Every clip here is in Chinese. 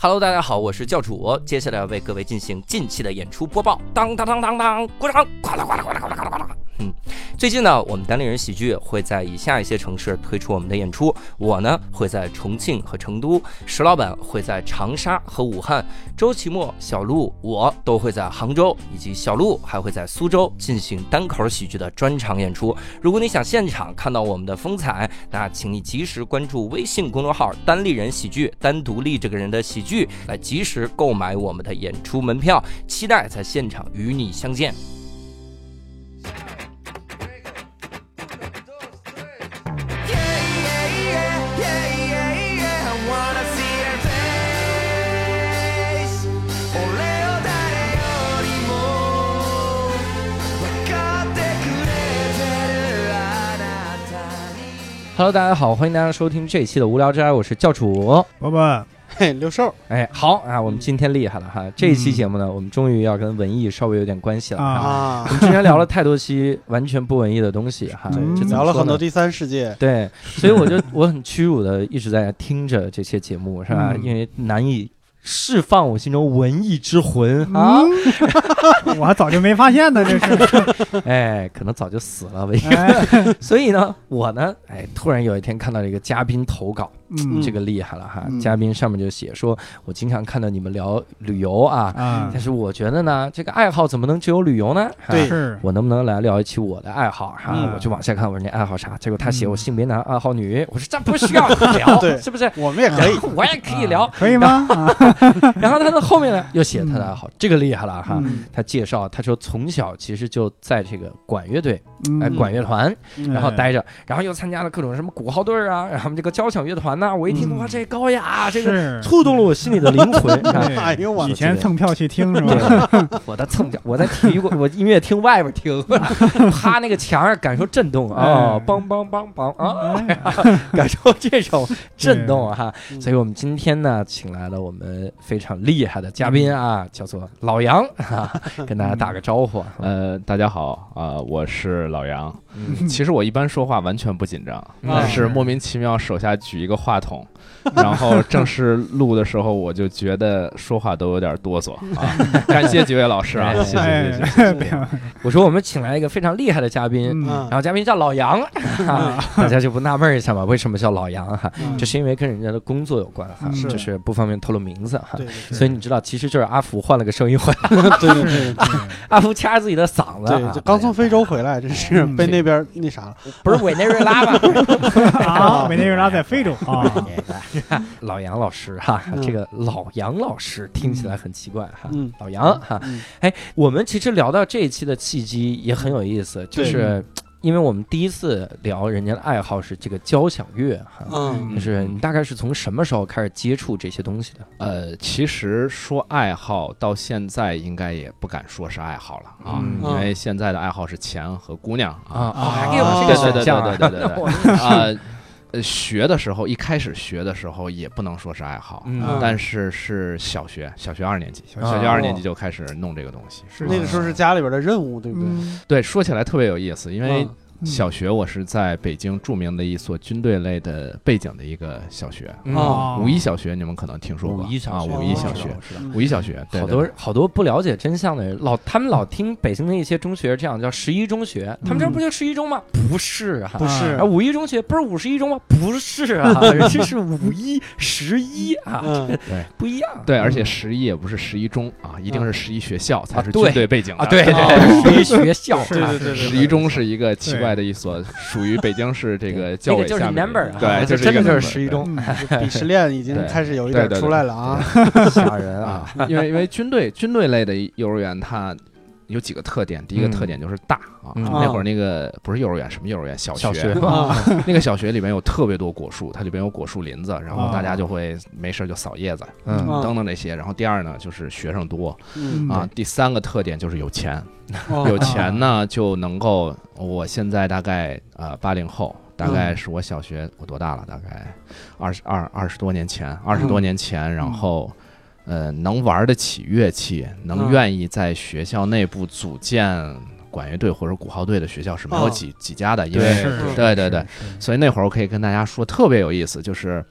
Hello，大家好，我是教主，接下来要为各位进行近期的演出播报。当当当当当，鼓掌！呱啦呱啦呱啦呱啦呱啦呱啦。嗯，最近呢，我们单立人喜剧会在以下一些城市推出我们的演出。我呢会在重庆和成都，石老板会在长沙和武汉，周奇墨、小鹿我都会在杭州，以及小鹿还会在苏州进行单口喜剧的专场演出。如果你想现场看到我们的风采，那请你及时关注微信公众号“单立人喜剧”，单独立这个人的喜剧，来及时购买我们的演出门票，期待在现场与你相见。Hello，大家好，欢迎大家收听这一期的无聊斋，我是教主伯伯。嘿，六兽，哎，好啊，我们今天厉害了哈！这一期节目呢，我们终于要跟文艺稍微有点关系了啊。我们之前聊了太多期完全不文艺的东西哈，聊了很多第三世界。对，所以我就我很屈辱的一直在听着这些节目，是吧？因为难以。释放我心中文艺之魂啊！我还早就没发现呢，这是。哎，可能早就死了文艺。所以呢，我呢，哎，突然有一天看到了一个嘉宾投稿。嗯，这个厉害了哈！嘉宾上面就写说，我经常看到你们聊旅游啊，但是我觉得呢，这个爱好怎么能只有旅游呢？对，我能不能来聊一期我的爱好哈？我就往下看，我说你爱好啥？结果他写我性别男，爱好女。我说这不需要聊，是不是？我们也可以，我也可以聊，可以吗？然后他的后面呢，又写他的爱好，这个厉害了哈！他介绍，他说从小其实就在这个管乐队，哎，管乐团，然后待着，然后又参加了各种什么鼓号队啊，然后这个交响乐团。那我一听哇，这高雅，这个触动了我心里的灵魂。哎呦我以前蹭票去听是吧？我的蹭票，我在体育馆，我音乐厅外边听，趴那个墙上感受震动啊，梆梆梆梆啊，感受这种震动哈。所以我们今天呢，请来了我们非常厉害的嘉宾啊，叫做老杨，跟大家打个招呼。呃，大家好啊，我是老杨。其实我一般说话完全不紧张，但是莫名其妙手下举一个话筒。然后正式录的时候，我就觉得说话都有点哆嗦啊！感谢几位老师啊，谢谢谢谢。我说我们请来一个非常厉害的嘉宾，然后嘉宾叫老杨，大家就不纳闷一下吗？为什么叫老杨哈？这是因为跟人家的工作有关哈，就是不方便透露名字哈。所以你知道，其实就是阿福换了个声音回来。对对对，阿福掐着自己的嗓子，对，就刚从非洲回来，这是被那边那啥了，不是委内瑞拉吧？啊，委内瑞拉在非洲啊。老杨老师哈，这个老杨老师听起来很奇怪哈。老杨哈，哎，我们其实聊到这一期的契机也很有意思，就是因为我们第一次聊人家的爱好是这个交响乐哈，嗯，就是你大概是从什么时候开始接触这些东西的？呃，其实说爱好到现在应该也不敢说是爱好了啊，因为现在的爱好是钱和姑娘啊，还给我这个对对对对对对。啊。呃，学的时候一开始学的时候也不能说是爱好，但是是小学，小学二年级，小学二年级就开始弄这个东西，是那个时候是家里边的任务，对不对？对，说起来特别有意思，因为。小学我是在北京著名的一所军队类的背景的一个小学。啊，五一小学你们可能听说过。五一小学，五一小学，五一小学，好多好多不了解真相的人，老他们老听北京的一些中学这样叫十一中学，他们这不就十一中吗？不是啊，不是。啊，五一中学不是五十一中吗？不是啊，这是五一十一啊，对，不一样，对，而且十一也不是十一中啊，一定是十一学校才是军队背景啊，对对对，十一学校，对对对，十一中是一个奇怪。的一所属于北京市这个教委下面，对，就是真的就是十一中，鄙视链已经开始有一点出来了啊，吓人啊！因为因为军队军队类的幼儿园它有几个特点，第一个特点就是大啊，那会儿那个不是幼儿园，什么幼儿园？小学啊，那个小学里面有特别多果树，它里边有果树林子，然后大家就会没事就扫叶子，嗯，等等那些。然后第二呢，就是学生多。啊，第三个特点就是有钱。有钱呢就能够，我现在大概呃八零后，大概是我小学我多大了？大概二十二二十多年前，二十多年前，然后呃能玩得起乐器，能愿意在学校内部组建管乐队或者鼓号队的学校是没有几几家的，因为对对对，所以那会儿我可以跟大家说特别有意思，就是。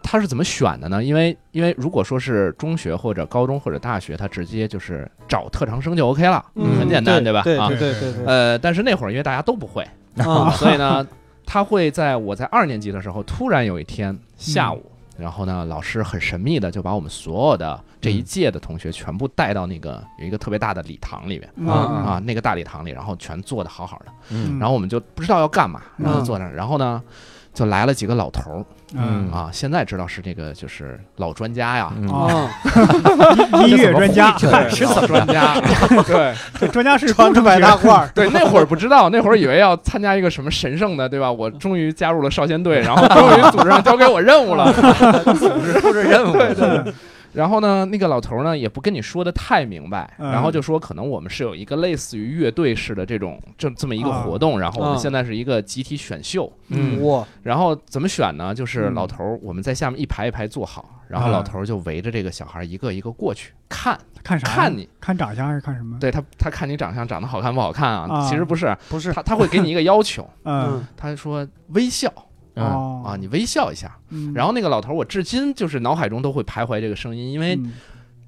他是怎么选的呢？因为因为如果说是中学或者高中或者大学，他直接就是找特长生就 OK 了，嗯很简单，对吧？啊，对对对。对，呃，但是那会儿因为大家都不会，啊。所以呢，他会在我在二年级的时候，突然有一天下午，然后呢，老师很神秘的就把我们所有的这一届的同学全部带到那个有一个特别大的礼堂里面。嗯。啊，那个大礼堂里，然后全坐的好好的，嗯。然后我们就不知道要干嘛，然后嗯。坐那儿，然后呢，就来了几个老头儿。嗯。啊，现在知道是这个就是老专家呀，嗯。啊，音乐专家，是老专家，对这专家是穿着白大褂，对，那会儿不知道，那会儿以为要参加一个什么神圣的，对吧？我终于加入了少先队，然后终于组织上交给我任务了，组织布置任务，对对对。然后呢，那个老头呢也不跟你说的太明白，嗯。然后就说可能我们是有一个类似于乐队式的这种这这么一个活动，然后我们啊现在是一个集体选秀，嗯。哇，然后怎么选呢？就是嗯。老头儿我们在下面一排一排坐好，然后啊老头儿就围着这个小孩一个一个过去看看啥？看你，看长相还是看什么？对他他看你长相长得好看不好看啊？啊。其实不是，不是，他他会给你一个要求，嗯。他说微笑嗯哦。啊，你微笑一下。嗯。然后那个老头儿我至今就是脑海中都会徘徊这个声音，因为嗯。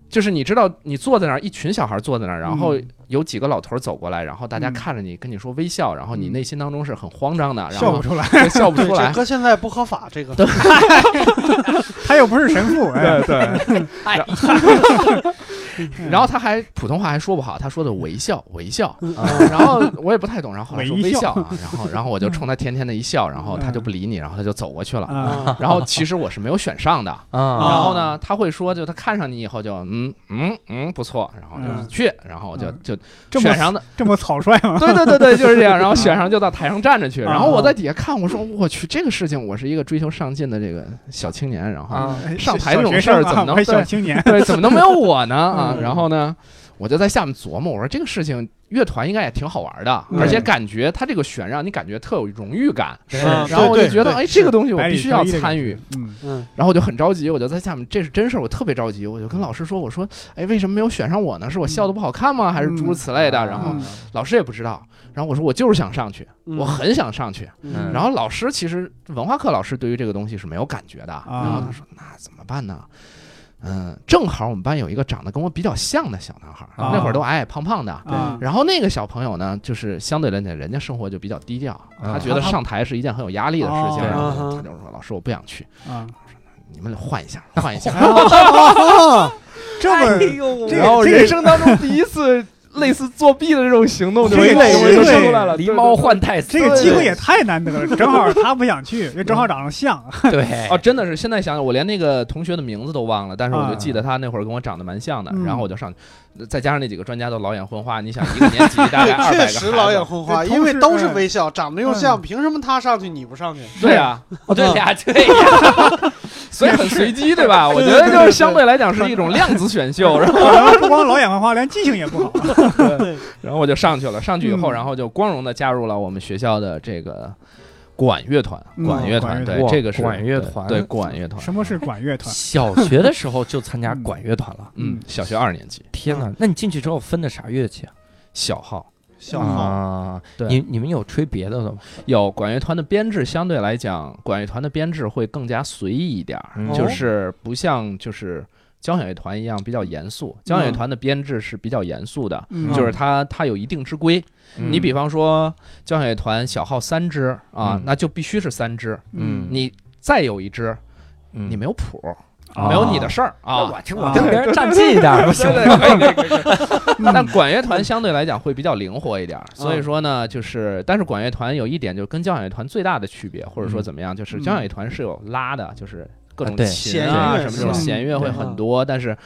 就是你知道，你坐在那儿，一群小孩坐在那儿，然后嗯。有几个老头儿走过来，然后大家嗯。看着你，跟你说微笑，然后你内心当中是很慌张的，然后笑不出来，对笑不，出来哥。现在不合法，这个。他又不是神父，哎，对，哎 然后他还普通话还说不好，他说的微笑微笑，啊。然后我也不太懂，然后后来说微笑微笑。啊，然后然后我就冲他甜甜的一笑，然后他就不理你，然后他就走过去了。啊然后其实我是没有选上的，啊。然后呢，他会说，就他看上你以后就嗯嗯嗯不错，然后就嗯去，然后就嗯。就这么选上的，这么草率吗？对对对对，就是这样，然后选上就到台上站着去，啊然后我在底下看，我说我去这个事情，我是一个追求上进的这个小青年，然后上台这种事儿怎么能还小青年？对怎么能没有我呢？啊？嗯。然后呢，我就在下面琢磨，我说这个事情乐团应该也挺好玩的，嗯而且感觉他这个选让你感觉特有荣誉感，对啊然后我就觉得对哎这个东西我必须要参与嗯。嗯。然后我就很着急，我就在下面，这是真事儿，我特别着急，我就跟老师说，我说，哎，为什么没有选上我呢？是我笑的不好看吗？还是诸如此类的？嗯。然后嗯。老师也不知道，然后我说我就是想上去，嗯。我很想上去。嗯。然后老师其实文化课老师对于这个东西是没有感觉的，啊。然后他说那怎么办呢？嗯，正好我们班有一个长得跟我比较像的小男孩，啊那会儿都矮矮胖胖的。啊然后那个小朋友呢，就是相对来讲，人家生活就比较低调，啊他觉得上台是一件很有压力的事情，哦然后啊他就说：“老师，我不想去，啊，你们换一下，换一下。”啊，这么然后这个人生当中第一次类似作弊的这种行动就这个累我就机会出来了，狸猫换太子，这个机会也太难得了，正好他不想去，因为正好长得像，对。哦，真的是现在想想，我连那个同学的名字都忘了，但是我就啊。记得他那会儿跟我长得蛮像的，嗯。然后我就上去，再加上那几个专家都老眼昏花，你想一个年级大概 二百个确实老眼，昏花，因为都是微笑，长得又像，凭什么他上去你不上去？对啊，哦。对呀对呀，所以很随机，对吧？我觉得就是相对来讲是一种量子选秀，然后不光老眼昏花，连记性也不好。然后我就上去了，上去以后，嗯然后就光荣的加入了我们学校的这个管乐团，嗯管乐团，对，这个是管乐团对对管乐团，什么是管乐团？小学的时候就参加管乐团了，嗯，小学二年级，天哪！那你进去之后分的啥乐器啊？小号。小号啊，对你你们有吹别的的吗？有管乐团的编制相对来讲，管乐团的编制会更加随意一点就是不像就是交响乐团一样比较严肃。交响乐团的编制是比较严肃的，嗯就是它它有一定之规。嗯你比方说交响乐团小号三支啊，嗯那就必须是三支。嗯你再有一支，嗯你没有谱，啊没有你的事儿啊。我听我跟别人站近一点不行对吗？对对可以可以可以嗯但管乐团相对来讲会比较灵活一点儿，所以说呢，就是但是管乐团有一点就是跟交响乐团最大的区别，或者说怎么样，就是交响乐团是有拉的，就是各种琴啊什么这种弦乐会很多，但是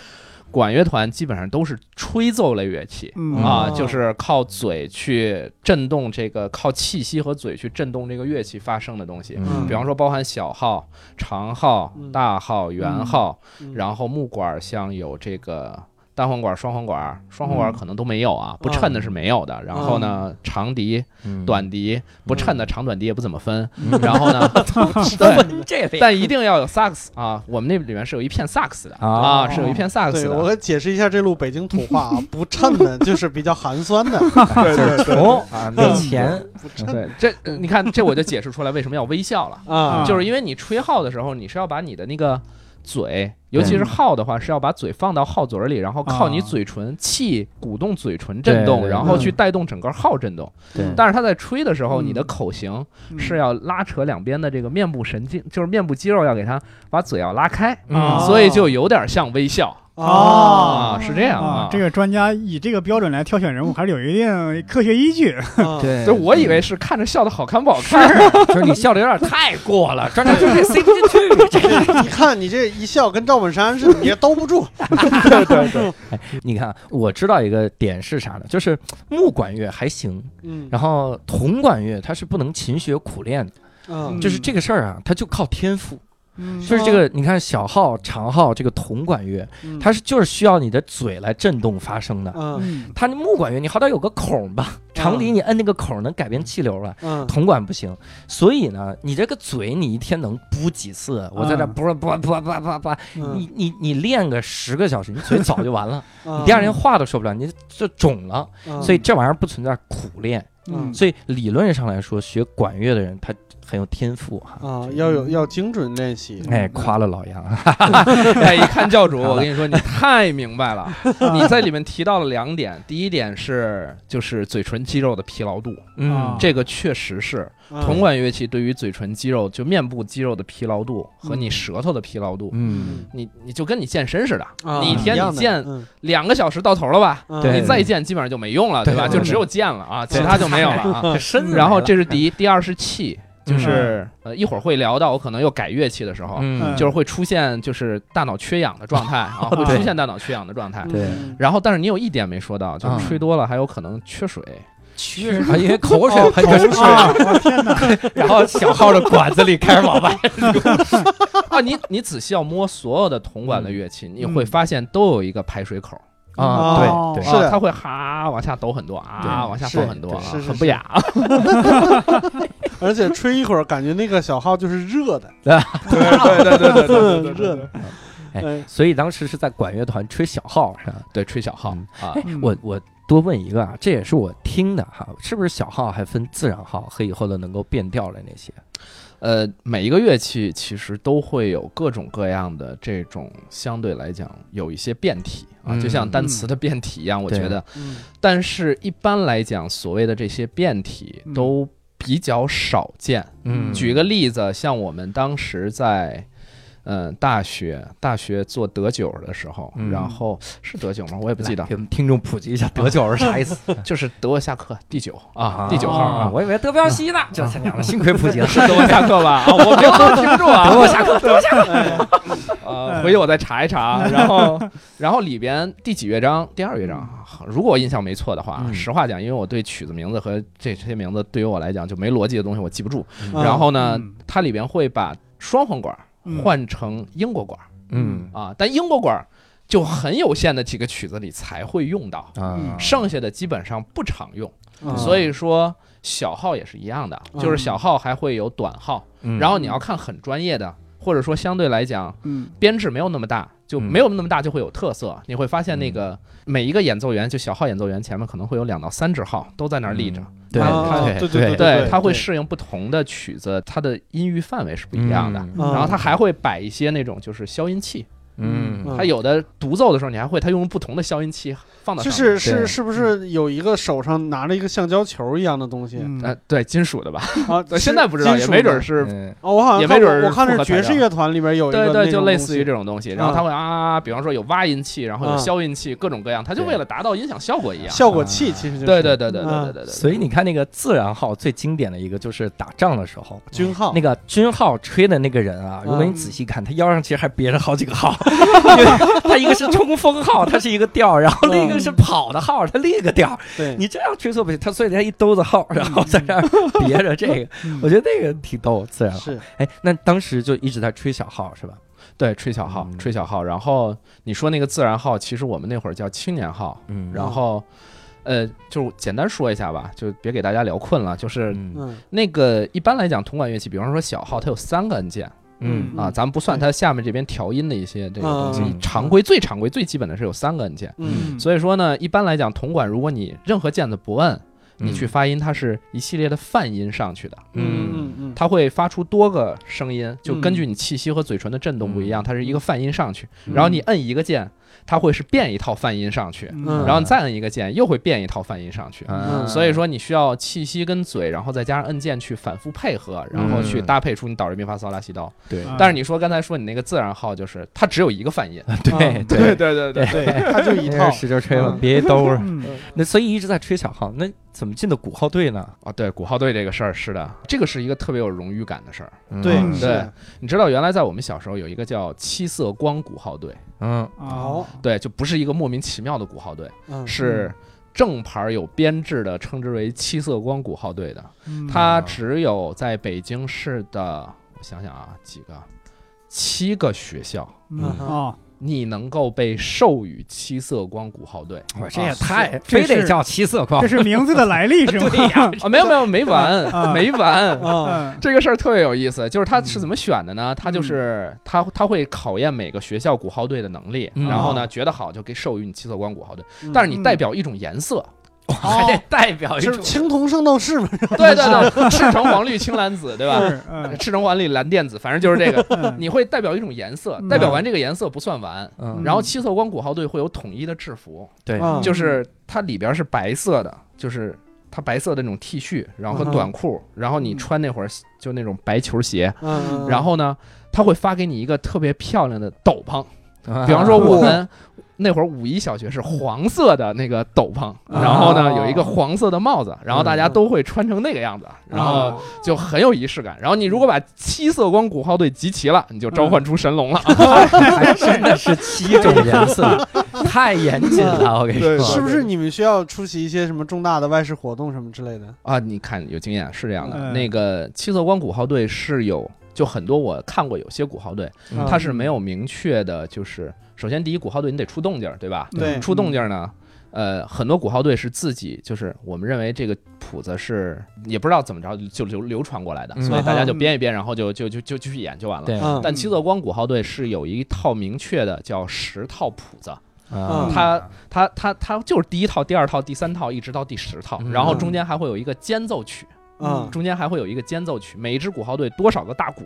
管乐团基本上都是吹奏类乐器。嗯。啊，哦。就是靠嘴去震动这个，靠气息和嘴去震动这个乐器发声的东西。嗯。比方说，包含小号、长号、嗯。大号、圆号，嗯。然后木管像有这个单簧管、双簧管，双簧管可能都没有啊，不衬的是没有的。然后呢，长笛、嗯短笛，不衬的长短笛也不怎么分。嗯然后呢，对，这但一定要有萨克斯啊，我们那里面是有一片萨克斯的啊啊，是有一片萨克斯的我。给解释一下这路北京土话啊，不衬的就是比较寒酸的，对对穷啊，没钱，对，这呃你看，这我就解释出来为什么要微笑了，啊，就是因为你吹号的时候，你是要把你的那个嘴，尤其是号的话，是要把嘴放到号嘴儿里，然后靠你啊嘴唇气鼓动嘴唇震动，然后去带动整个号震动。对。但是它在吹的时候，嗯你的口型嗯。是要拉扯两边的这个面部神经，就是面部肌肉要给它把嘴要拉开，嗯所以就有点像微笑啊啊，是这样啊，这个专家以这个标准来挑选人物，还是有一定科学依据。啊对就我以为是看着笑的好看不好看，就是 你笑的有点太过了，专家就这塞不进去。这 个你看你这一笑跟赵本山似的，也兜不住。对对对，你看，我知道一个点是啥呢？就是木管乐还行，嗯然后铜管乐它是不能勤学苦练的，嗯就是这个事儿啊，它就靠天赋。嗯。就是这个，你看小号、长号这个铜管乐，嗯。它是就是需要你的嘴来震动发声的。它那木管乐你好歹有个孔吧，长笛你摁那个孔能改变气流了。嗯。铜管不行，所以呢，你这个嘴你一天能补几次？我在这嗯。啵啵啵啵啵啵，嗯。你你你练个十个小时，你嘴早就完了，嗯。你第二天话都说不了，你就肿了。嗯。所以这玩意儿不存在苦练，嗯。所以理论上来说，学管乐的人他很有天赋哈。啊，要有要精准练习。哎，夸了老杨，哎，一看教主，我跟你说，你太明白了。你在里面提到了两点，第一点是就是嘴唇肌肉的疲劳度，嗯，这个确实是嗯铜管乐器对于嘴唇肌肉就面部肌肉的疲劳度和你舌头的疲劳度，嗯，你你就跟你健身似的，啊你一天你健嗯两个小时到头了吧？嗯对你再健基本上就没用了，对吧？就只有健了啊，其他就没有了啊。这身子然后这是第一，第二是气，就是呃一会儿会聊到我可能又改乐器的时候，嗯，就是会出现就是大脑缺氧的状态啊，会出现大脑缺氧的状态。对嗯然后，但是你有一点没说到，就嗯是吹多了还有可能缺水 确实啊，因为口水哦喷着水，啊！我天哪！然后小号的管子里开始往外流。啊。你你仔细要摸所有的铜管的乐器，你会嗯发现都有一个排水口。啊，哦对对，是它会哈往下抖很多啊，往下是放很多很不雅。而且吹一会儿，感觉那个小号就是热的，对对对对对对热的。哎哎所以当时是在管乐团吹小号是吧？对，吹小号嗯啊我我多问一个啊，这也是我听的哈，是不是小号还分自然号和以后的能够变调的那些？呃，每一个乐器其实都会有各种各样的这种相对来讲有一些变体啊，嗯就像单词的变体一样，我觉得。嗯但是一般来讲，所谓的这些变体嗯都比较少见。嗯举个例子，像我们当时在。嗯，大学大学做德九的时候，嗯。然后是德九吗？我也不记得。来，给听众普及一下德九是啥意思？就是德沃下课第九啊，第九号啊，啊，我以为德彪西呢，这他娘的，幸亏普及了。是德沃下课吧？啊，我没有听不住啊，德沃下课，德沃下课。呃，回去我再查一查，然后，然后里边第几乐章？第二乐章，如果我印象没错的话，嗯。实话讲，因为我对曲子名字和这些名字对于我来讲就没逻辑的东西我记不住。嗯。然后呢嗯，它里边会把双簧管嗯换成英国管嗯。啊，但英国管就很有限的几个曲子里才会用到，嗯，剩下的基本上不常用。嗯所以说小号也是一样的，就是小号还会有短号，嗯。然后你要看很专业的，或者说相对来讲。嗯。编制没有那么大，就嗯。没有那么大，就会有特色。你会发现那个每一个演奏员，就小号演奏员前面可能会有两到三支号都在那儿立着，对啊对对对对对它会适应不同的曲子，它的音域范围是不一样的。嗯。然后它还会摆一些那种就是消音器，嗯嗯它有的独奏的时候，你还会它用不同的消音器放到就上面。是是是不是有一个手上拿着一个橡胶球一样的东西嗯呃，对，金属的吧？啊？对现在不知道，也没准是。嗯哦，我好像也没准我看是爵士乐团里边有一个对对，就类似于这种东西，然后它会啊，比方说有挖音器，然后有啊消音器，各种各样，它就为了达到音响效果一样。效果器，其实就是对对对对对啊对对对。所以你看那个自然号最经典的一个就是打仗的时候，军号那个军号吹的那个人啊，如果你嗯仔细看，他腰上其实还别着好几个号，因为他一个是冲锋号，它是一个调，然后另一个是跑的号，它另一个调。对，你这样吹错不行，他所以他一兜子号，然后在这儿别着这个，嗯我觉得那个挺逗，自然号。是哎，那当时就一直在吹小号是吧？对，吹小号，嗯吹小号。然后你说那个自然号，其实我们那会儿叫青年号。嗯然后，呃，就简单说一下吧，就别给大家聊困了。就是那个一般来讲，铜管乐器，比方说小号，它有三个按键嗯啊，咱们不算它下面这边调音的一些这个东西嗯，常规最常规最基本的是有三个按键。嗯。所以说呢，一般来讲，铜管如果你任何键子不摁，你去发音，它是一系列的泛音上去的。嗯嗯。嗯，它会发出多个声音，就根据你气息和嘴唇的震动不一样，嗯。它是一个泛音上去。然后你摁一个键，它会是变一套泛音上去，嗯。然后你再摁一个键，又会变一套泛音上去。嗯。所以说你需要气息跟嘴，然后再加上摁键去反复配合，然后去搭配出你哆来咪发嗦拉西哆。对。啊但是你说刚才说你那个自然号，就是它只有一个泛音。对嗯对。对对对，对，它就一套，使劲吹吧嗯，别兜儿。嗯。那所以一直在吹小号，那怎么进的鼓号队呢？啊，对鼓号队这个事儿是的，这个是一个特别有荣誉感的事儿。对嗯。是，你知道原来在我们小时候有一个叫七色光鼓号队，嗯。哦，对，就不是一个莫名其妙的鼓号队，嗯。是正牌有编制的，称之为七色光鼓号队的。嗯。它只有在北京市的，我想想啊，几个，七个学校，嗯。哦，你能够被授予七色光鼓号队。我这也啊太非得叫七色光。这是名字的来历是吗？对呀啊，没有没有没完啊。没完。这个事儿特别有意思，就是他是怎么选的呢？他就是他他会考验每个学校鼓号队的能力，嗯。然后呢觉得好就给授予你七色光鼓号队，嗯但是你代表一种颜色，还得代表一是种青铜圣斗士嘛？对对对，赤橙黄绿青蓝紫，对吧？嗯。赤橙黄绿蓝靛紫，反正就是这个，嗯。你会代表一种颜色，嗯。代表完这个颜色不算完。嗯。然后七色光鼓号队会有统一的制服，对啊。就是它里边是白色的，就是它白色的那种 T 恤，然后短裤，然后你穿那会儿就那种白球鞋，嗯，然后呢，他会发给你一个特别漂亮的斗篷，啊 比方说我们那会儿五一小学是黄色的那个斗篷，然后呢有一个黄色的帽子，然后大家都会穿成那个样子，然后就很有仪式感。然后你如果把七色光鼓号队集齐了，你就召唤出神龙了。还真的是七种颜色，太严谨了，我跟你说，是不是你们需要出席一些什么重大的外事活动什么之类的？啊，你看有经验是这样的，嗯那个七色光鼓号队是有。就很多我看过有些鼓号队，嗯。它是没有明确的，就是首先第一鼓号队你得出动静儿，对吧？对。出动静儿呢，呃，很多鼓号队是自己，就是我们认为这个谱子是也不知道怎么着就流流传过来的，嗯。所以大家就编一编，然后就就就就继续演就完了。对。嗯。但七色光鼓号队是有一套明确的叫十套谱子，啊它它它它就是第一套、第二套、第三套一直到第十套，嗯。然后中间还会有一个间奏曲，嗯中间还会有一个间奏曲，每一支鼓号队多少个大鼓，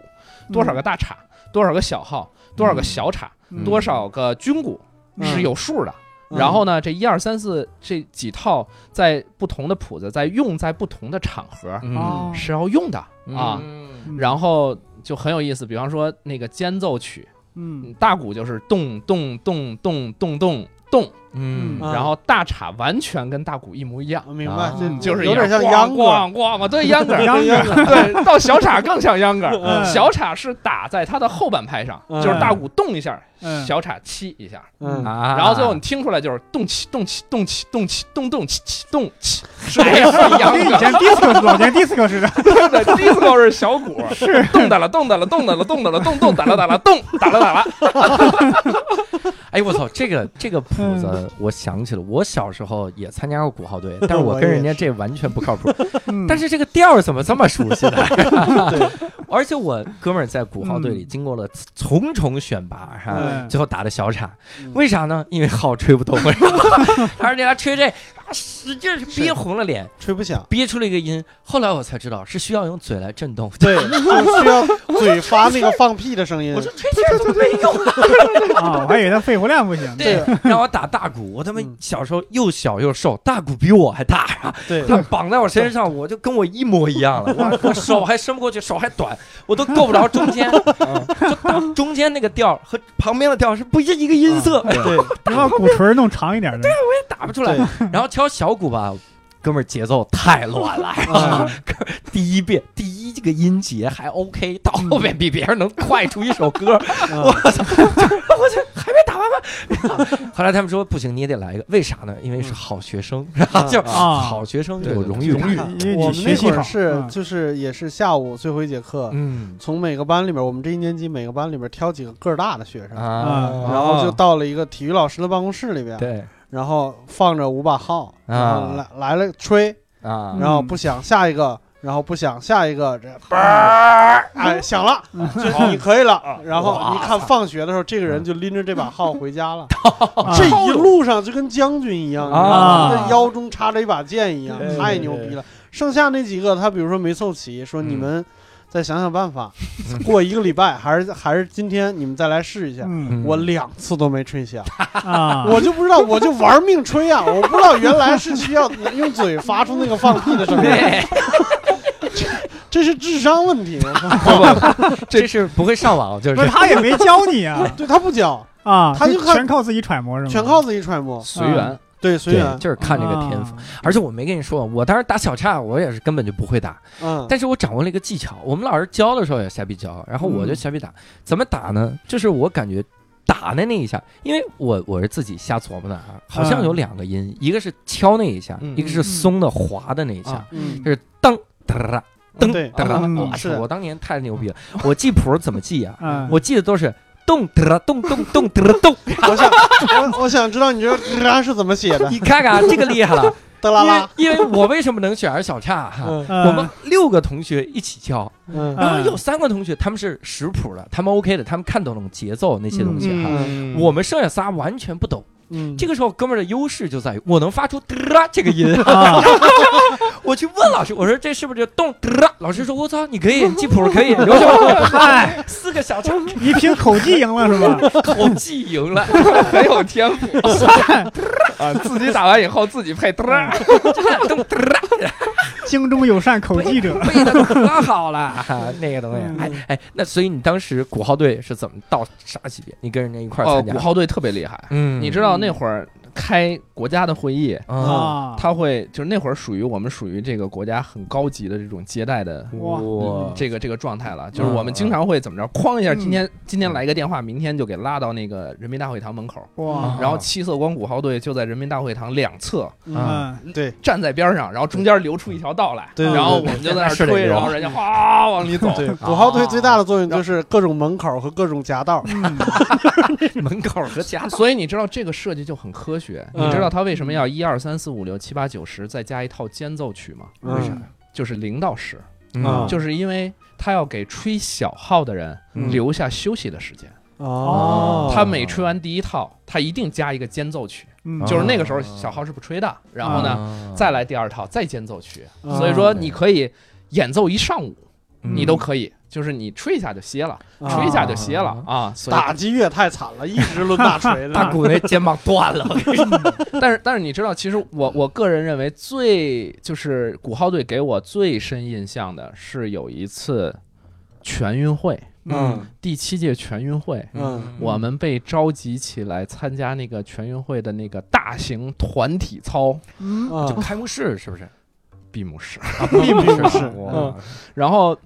多少个大镲，多少个小号，多少个小镲，嗯多少个军鼓嗯。是有数的。嗯。然后呢，这一二三四这几套在不同的谱子，在用在不同的场合哦是要用的啊。嗯。然后就很有意思，比方说那个间奏曲，嗯。大鼓就是咚咚咚咚咚咚咚，嗯。啊然后大镲完全跟大鼓一模一样。明白。就是有点像秧秧歌，咣咣咣，对秧歌，秧歌秧歌 对，到小镲更像秧歌，嗯。小镲是打在它的后半拍上，嗯。就是大鼓动一下，嗯。小镲七一下，然后最后你听出来就是动起动起动起动起动动起起动起，是这样。一样的。跟以前 disco 老年 disco 似的，对的，disco 是小鼓，是。动哒了动哒了动哒了动哒了动动打了打了动打了打了。哎，我操，这个这个谱子，我想起了，我小时候也参加过鼓号队，但是我跟人家这完全不靠谱。嗯。但是这个调儿怎么这么熟悉呢？对，而且我哥们儿在鼓号队里经过了重重选拔，哈，嗯最后打的小产嗯，为啥呢？因为号吹不动，而且他吹这，啊使劲儿憋红了脸，吹不响，憋出了一个音。后来我才知道是需要用嘴来震动。对，就 需要嘴发那个放屁的声音我。说吹气儿怎么没用？啊，我还以为他肺活量不行。对，让我打大鼓，我他妈嗯小时候又小又瘦，大鼓比我还大呀。对，他绑在我身上，我就跟我一模一样了。我我手还伸不过去，手还短，我都够不着中间，就打中间那个调和旁边的调是不是一个音色？对，你把鼓槌弄长一点的。打不出来。然后敲小鼓吧，哥们儿节奏太乱了，啊。第一遍第一这个音节还 OK，到后面比别人能快出一首歌，嗯 我操！我去还没打完吗？后来他们说不行，你也得来一个，为啥呢？因为是好学生，然后就啊好学生对有荣誉感。荣誉我们那会儿是嗯。就是也是下午最后一节课，嗯。从每个班里边，我们这一年级每个班里边挑几个个儿大的学生，啊，然后就到了一个体育老师的办公室里边，对然后放着五把号，啊然后来来了吹，啊。嗯然后不响下一个，然后不响下一个，这嘣儿，哎响了，就你可以了。然后一看放学的时候，这个人就拎着这把号回家了。啊这一路上就跟将军一样，腰中插着一把剑一样，太牛逼了。剩下那几个，他比如说没凑齐，说你们再想想办法，过一个礼拜，还是还是今天你们再来试一下。嗯我两次都没吹响，啊，我就不知道，我就玩命吹啊！我不知道原来是需要用嘴发出那个放屁的声音，对，这是智商问题。这是不会上网，就不是是他也没教你啊对他不教，啊，他就看全靠自己揣摩是吗？全靠自己揣摩，随缘。对随对，缘。就是看这个天赋。啊而且我没跟你说，我当时打小岔，我也是根本就不会打，嗯，但是我掌握了一个技巧。我们老师教的时候也瞎逼教，然后我就瞎逼打。怎么打呢？就是我感觉打的那一下，因为我我是自己瞎琢磨的啊，好像有两个音，一个是敲那一下，嗯一个是松的滑的那一下就是噔哒哒噔对哒哒。嗯哇是！我当年太牛逼了，我记谱怎么记啊？嗯，我记得都是咚哒咚咚咚哒咚。我想我我想知道你这得是怎么写的，你看看这个厉害了，得啦啦。因为我为什么能选儿小岔哈？我们六个同学一起教，嗯然后有三个同学他们是识谱的，他们 OK 的，他们看懂了节奏那些东西哈。嗯我们剩下仨完全不懂，嗯，这个时候哥们儿的优势就在于我能发出嘚儿这个音。啊，我去问老师，我说这是不是就动嘚儿？老师说我操，你可以，你记谱可以，留下嗨，四个小叉，你凭口技赢了是吧？口技赢了，很有天赋啊！自己打完以后自己配嘚儿，动京中有善口技者，背的 可好了，那个东西。嗯哎哎，那所以你当时鼓号队是怎么到啥级别？你跟人家一块儿哦，参加鼓？号队特别厉害。嗯你知道那会儿开国家的会议，啊，啊，他会就是那会儿属于我们属于这个国家很高级的这种接待的哇。哇。这个这个状态了，就是我们经常会怎么着，哐一下，今天今天来一个电话，明天就给拉到那个人民大会堂门口，哇，然后七色光鼓号队就在人民大会堂两侧啊，对。站在边上，然后中间留出一条道来，对对然后我们就在那儿吹，是得留然后人家哗往里走，对，鼓号队最大的作用就是各种门口和各种夹道。嗯。门口和夹所以你知道这个设计就很科学，嗯。你知道他为什么要一二三四五六七八九十再加一套间奏曲吗？为啥？就是零到十，啊。就是因为他要给吹小号的人嗯。留下休息的时间。哦，他每吹完第一套，他一定加一个间奏曲，嗯。就是那个时候小号是不吹的，然后呢呢再来第二套再间奏曲，啊所以说你可以演奏一上午，嗯。你都可以，就是你吹一下就歇了，啊吹一下就歇了啊。所以打击乐太惨了，一直抡大锤 的。大鼓那肩膀断了 但是但是你知道，其实我我个人认为最就是鼓号队给我最深印象的是有一次全运会，嗯第七届全运会。嗯我们被召集起来参加那个全运会的那个大型团体操嗯啊就开幕式是不是？闭幕式，并不是哇然后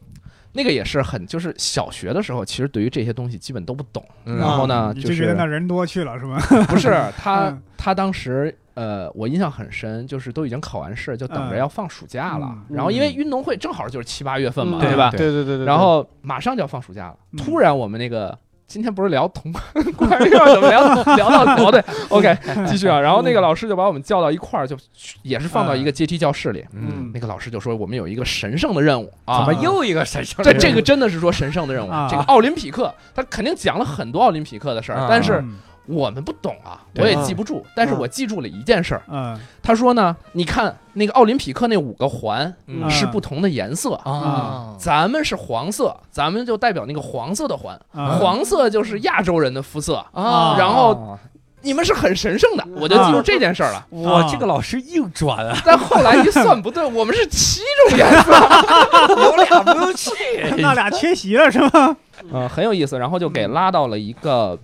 那个也是很就是小学的时候，其实对于这些东西基本都不懂。嗯然后呢，你就就是觉得那人多去了是吗？不是他嗯他当时呃，我印象很深，就是都已经考完试，就等着嗯要放暑假了。嗯然后因为运动会正好就是七八月份嘛，嗯对吧？对对对对。然后马上就要放暑假了，嗯突然我们那个。今天不是聊同 关于怎么聊聊到聊对，OK，继续啊。然后那个老师就把我们叫到一块儿，就也是放到一个阶梯教室里。嗯，那个老师就说我们有一个神圣的任务怎啊么，又一个神圣？这这个真的是说神圣的任务啊。这个奥林匹克，他肯定讲了很多奥林匹克的事儿啊，但是嗯我们不懂啊，我也记不住。但是我记住了一件事儿，嗯。他说呢，你看那个奥林匹克那五个环嗯。是不同的颜色，啊，咱们是黄色，咱们就代表那个黄色的环，啊。黄色就是亚洲人的肤色。啊，然后你们是很神圣的，我就记住这件事儿了。哇，这个老师硬转啊，但后来一算不对，我们是七种颜色，有俩不用去，那俩缺席了是吗？嗯，很有意思。然后就给拉到了一个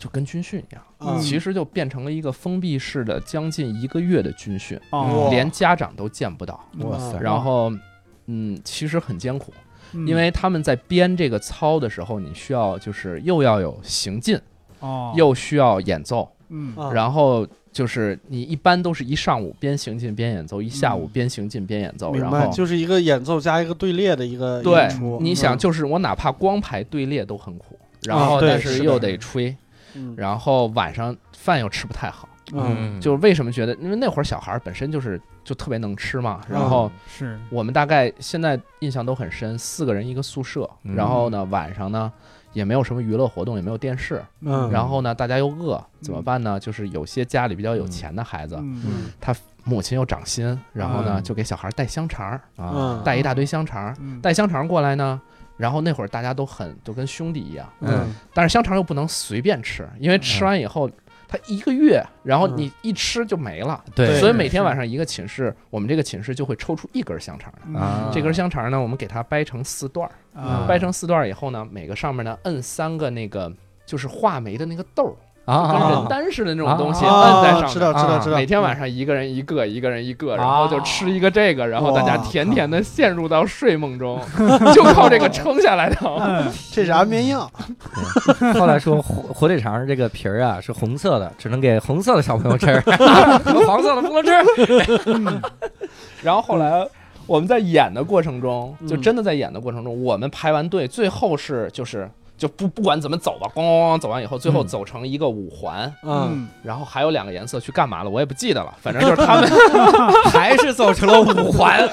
就跟军训一样，嗯。其实就变成了一个封闭式的将近一个月的军训，哦，连家长都见不到。哇塞。然后，嗯，其实很艰苦，嗯。因为他们在编这个操的时候，你需要就是又要有行进，哦，又需要演奏，嗯啊然后就是你一般都是一上午边行进边演奏，一下午嗯。边行进边演奏，明白，然后就是一个演奏加一个队列的一个对演出。你想，嗯就是我哪怕光排队列都很苦，然啊后但是又得吹，嗯。然后晚上饭又吃不太好。嗯。就为什么觉得？因为那会儿小孩儿本身就是就特别能吃嘛，然嗯后是。我们大概现在印象都很深，四个人一个宿舍，嗯。然后呢晚上呢也没有什么娱乐活动，也没有电视，嗯，然后呢大家又饿，怎么办呢？就是有些家里比较有钱的孩子，嗯。嗯。母亲又掌心，然后呢嗯。就给小孩带香肠儿，啊嗯。带一大堆香肠儿，嗯。带香肠儿过来呢。然后那会儿大家都很都跟兄弟一样，嗯。但是香肠又不能随便吃，因为吃完以后它一个月，然后嗯。你一吃就没了。对所以每天晚上一个寝室，我们这个寝室就会抽出一根香肠来。这根香肠呢，我们给它掰成四段儿，啊。掰成四段儿以后呢，每个上面呢摁三个那个就是话梅的那个豆儿，啊跟啊人丹似的那种东西啊摁在上面。知道知道啊知道，每天晚上一个人一个，一个人一个，啊然后就吃一个这个，然后大家甜甜的陷入到睡梦中，就靠这个撑下来的。嗯 这是安眠药。后来说火火腿肠这个皮儿啊是红色的，只能给红色的小朋友吃，黄色的不能吃。然后后来我们在演的过程中，嗯就真的在演的过程中，我们排完队，最后是就是就不不管怎么走吧，咣咣咣走完以后，最后嗯。走成一个五环，嗯，然后还有两个颜色去干嘛了，我也不记得了，反正就是他们 还是走成了五环，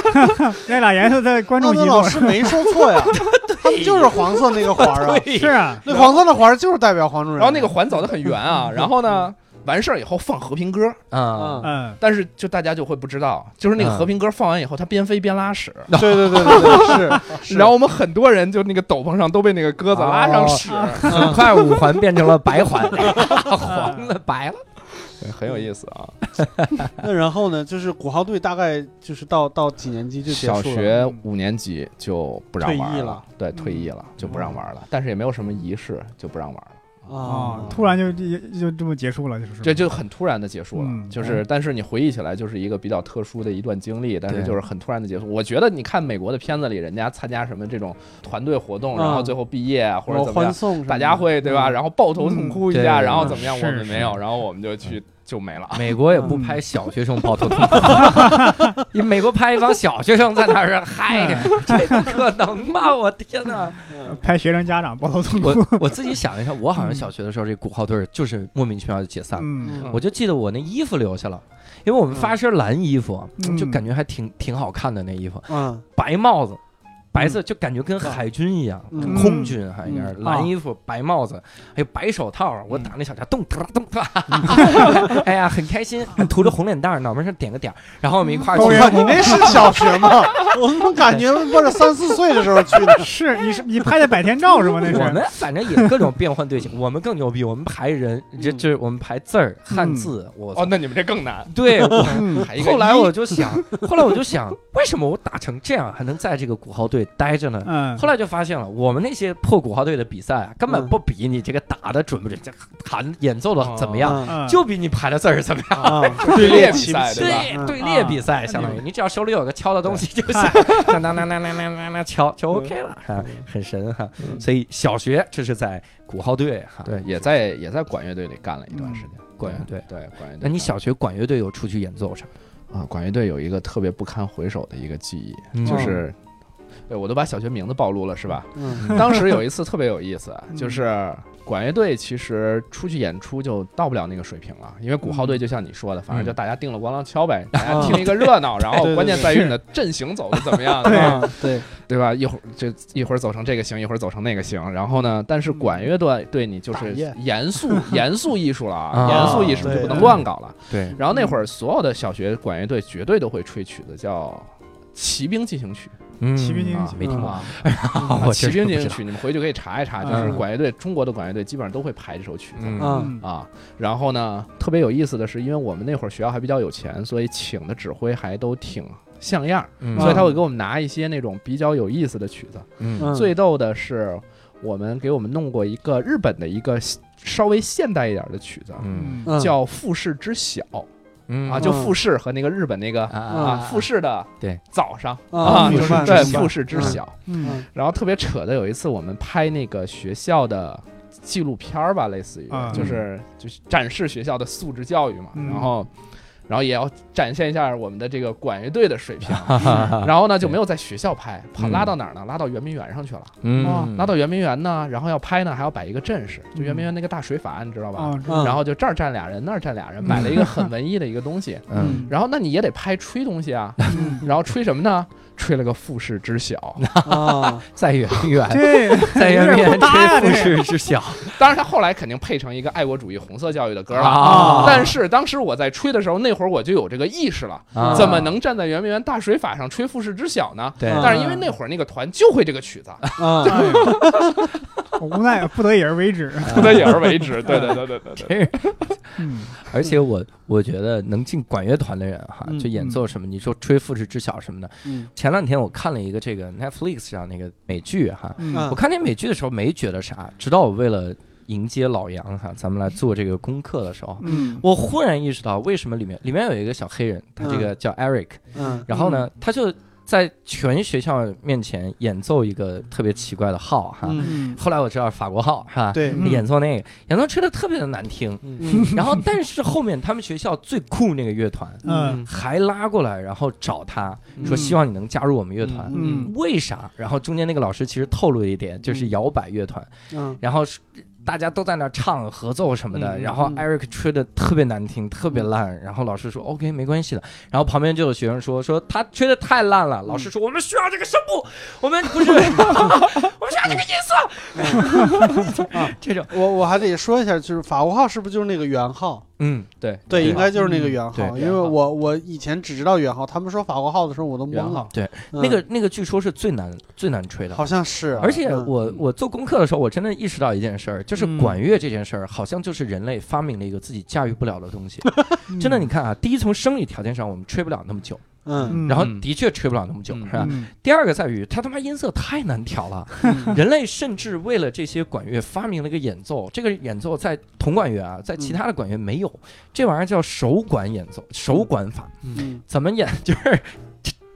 那俩颜色在观众席老师没说错呀，他们就是黄色那个环啊，是啊，那黄色的环就是代表黄种人。然后那个环走的很圆啊，然后呢，完事儿以后放和平鸽，啊，嗯。但是就大家就会不知道，就是那个嗯。和平鸽放完以后，它边飞边拉屎，对对对对对，是 是。然后我们很多人就那个斗篷上都被那个鸽子拉上屎，很快五环变成了白环，黄了白了。对很有意思啊。那然后呢，就是鼓号队大概就是到到几年级就？小学五年级就不让玩了，对，退役了就不让玩了，但是也没有什么仪式，就不让玩了。啊啊，，突然就就就这么结束了，就是。这就很突然的结束了，嗯就是，但是你回忆起来就是一个比较特殊的一段经历，但是就是很突然的结束。我觉得你看美国的片子里，人家参加什么这种团队活动，嗯然后最后毕业啊或者怎么样，大家会对吧？嗯。然后抱头痛哭一下，嗯。然后怎么样？我们没有，然后我们就去就没了。美国也不拍小学生抱头痛哭，你美国拍一帮小学生在那儿嗨，这不可能吧？我天哪！拍学生家长抱头痛哭。我我自己想一下，我好像小学的时候，这鼓号队就是莫名其妙就解散了。嗯我就记得我那衣服留下了，因为我们发身蓝衣服，嗯就感觉还挺挺好看的那衣服，嗯白帽子。白色就感觉跟海军一样，嗯。空军还应该是嗯。蓝衣服、白帽子，还有白手套。我打那小架，咚哒咚哒，哎呀，很开心，涂着红脸蛋儿，脑门上点个点儿，然后我们一块儿去你那是小学吗？我怎么感觉不是三四岁的时候去的？是你是你拍的百天照是吗？那是我们反正也各种变换队形，我们更牛逼，我们排人，这这我们排字儿汉字，我哦，那你们这更难，对，后来我就想，后来我就想，为什么我打成这样还能在这个鼓号队待着呢。嗯，后来就发现了，我们那些破鼓号队的比赛啊，根本不比你这个打的准不准，这弹演奏的怎么样，就比你排的字儿怎么样。对列比赛，对对列比赛，相当于你只要手里有个敲的东西就行，当当当当当当当敲就 OK 了，哈，很神哈。所以小学这是在鼓号队哈，对，也在也在管乐队里干了一段时间。管乐队对。管乐队，那你小学管乐队有出去演奏啥？啊，管乐队有一个特别不堪回首的一个记忆，就是对我都把小学名字暴露了，是吧？嗯。当时有一次特别有意思，嗯。就是管乐队其实出去演出就到不了那个水平了，因为鼓号队就像你说的，反正就大家定了咣啷敲呗，大家听一个热闹，然后关键在于你的阵型走的怎么样，对对，对吧？一会儿就一会儿走成这个型，一会儿走成那个型，然后呢，但是管乐队对你就是严肃 严肃艺术了啊，啊严肃艺术就不能乱搞了。对，然后那会儿所有的小学管乐队绝对都会吹曲子，叫《骑兵进行曲嗯骑兵进行曲没听过。骑兵进行曲，你们回去可以查一查，就是嗯。管乐队中国的管乐队基本上都会排这首曲子。啊，然后呢，特别有意思的是，因为我们那会儿学校还比较有钱，所以请的指挥还都挺像样所以他会给我们拿一些那种比较有意思的曲子。最逗的是，我们给我们弄过一个日本的一个稍微现代一点的曲子，叫《富士之晓》嗯。啊，就富士和那个日本那个啊啊富士的对。早上啊就是对明白富士之晓。嗯。然后特别扯的，有一次我们拍那个学校的纪录片儿吧，类似于啊。就是就是展示学校的素质教育嘛，嗯。然后。然后也要展现一下我们的这个管乐队的水平，然后呢就没有在学校拍，跑嗯拉到哪儿呢？拉到圆明园上去了。嗯拉到圆明园呢，然后要拍呢，还要摆一个阵势，就圆明园那个大水法，你知道吧？然后就这儿站俩人，那儿站俩人，摆了一个很文艺的一个东西。嗯然后那你也得拍吹东西啊，嗯然后吹什么呢？吹了个富士知晓。啊，在圆明园，对 在圆明园吹富这士之晓当然，他后来肯定配成一个爱国主义红色教育的歌了。啊但是当时我在吹的时候，那会儿我就有这个意识了，啊怎么能站在圆明园大水法上吹富士知晓呢？对啊但是因为那会儿那个团就会这个曲子，啊，无奈不得已而为之。不得已而为之。对对对对对对。嗯而且我我觉得能进管乐团的人哈，嗯就演奏什么，你说吹富士知晓什么的。嗯前两天我看了一个这个 Netflix 上那个美剧哈，嗯我看那美剧的时候没觉得啥，直到我为了迎接老杨哈，咱们来做这个功课的时候，嗯。我忽然意识到为什么里面里面有一个小黑人，他这个叫 Eric，嗯。然后呢，他就在全学校面前演奏一个特别奇怪的号哈。后来我知道法国号是吧？对。嗯。演奏那个，演奏吹的特别的难听。嗯。然后，但是后面他们学校最酷那个乐团嗯。还拉过来，然后找他说嗯希望你能加入我们乐团。嗯。为啥？然后中间那个老师其实透露了一点，就是摇摆乐团，嗯。然后是大家都在那唱合奏什么的，嗯然后嗯。Eric 吹的特别难听，特别烂，然后老师说 OK 没关系的，然后旁边就有学生说说他吹的太烂了，老师说我们需要这个声部，我们不是，我们需要这个音色，这种。我我还得说一下，就是法国号是不是就是那个圆号？嗯。对对，应该就是那个嗯圆号，因为我我以前只知道圆号，他们说法国号的时候我都懵了。圆号。对。嗯，那个那个据说是最难最难吹的。好像是啊，而且嗯。我我做功课的时候，我真的意识到一件事儿，就是嗯。管乐这件事儿，好像就是人类发明了一个自己驾驭不了的东西。嗯 真的，你看啊，第一从生理条件上，我们吹不了那么久，嗯。然后嗯的确吹不了那么久，嗯。是吧？嗯。第二个在于它他妈音色太难调了，嗯。人类甚至为了这些管乐发明了一个演奏，这个演奏在铜管乐啊，在其他的管乐没有，这玩意儿叫手管演奏，手管法。嗯，怎么演？就是这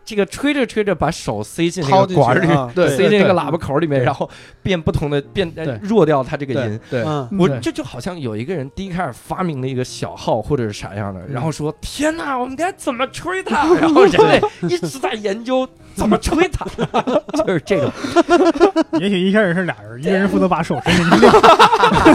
这个吹着吹着把手塞进那个管里，啊对塞进那个喇叭口里面，然后变不同的变弱掉它这个音。对，我这就好像有一个人第一开始发明了一个小号或者是啥样的，然后说天哪，我们该怎么吹它？然后人类一直在研究怎么吹它，就是这种。也许一开始是俩人，一个人负责把手伸进去，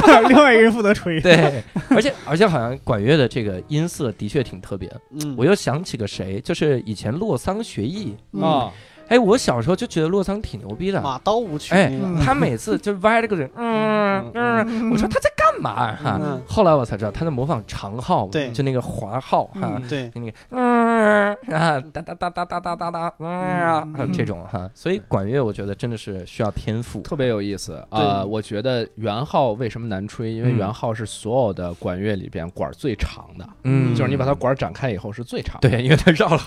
另另外一个人负责吹。对，而且而且好像管乐的这个音色的确挺特别。嗯，我又想起个谁，就是以前洛桑学学艺啊。哎，我小时候就觉得洛桑挺牛逼的。马刀舞曲哎他每次就歪着个人，嗯嗯，我说他在干嘛哈、嗯后来我才知道他在模仿长号，对就那个滑号哈，嗯对，就那个嗯啊哒哒哒哒哒哒哒哒嗯这种哈，所以管乐我觉得真的是需要天赋。特别有意思啊、我觉得圆号为什么难吹？因为嗯圆号是所有的管乐里边管儿最长的，嗯，就是你把它管儿展开以后是最长的。对，因为它绕了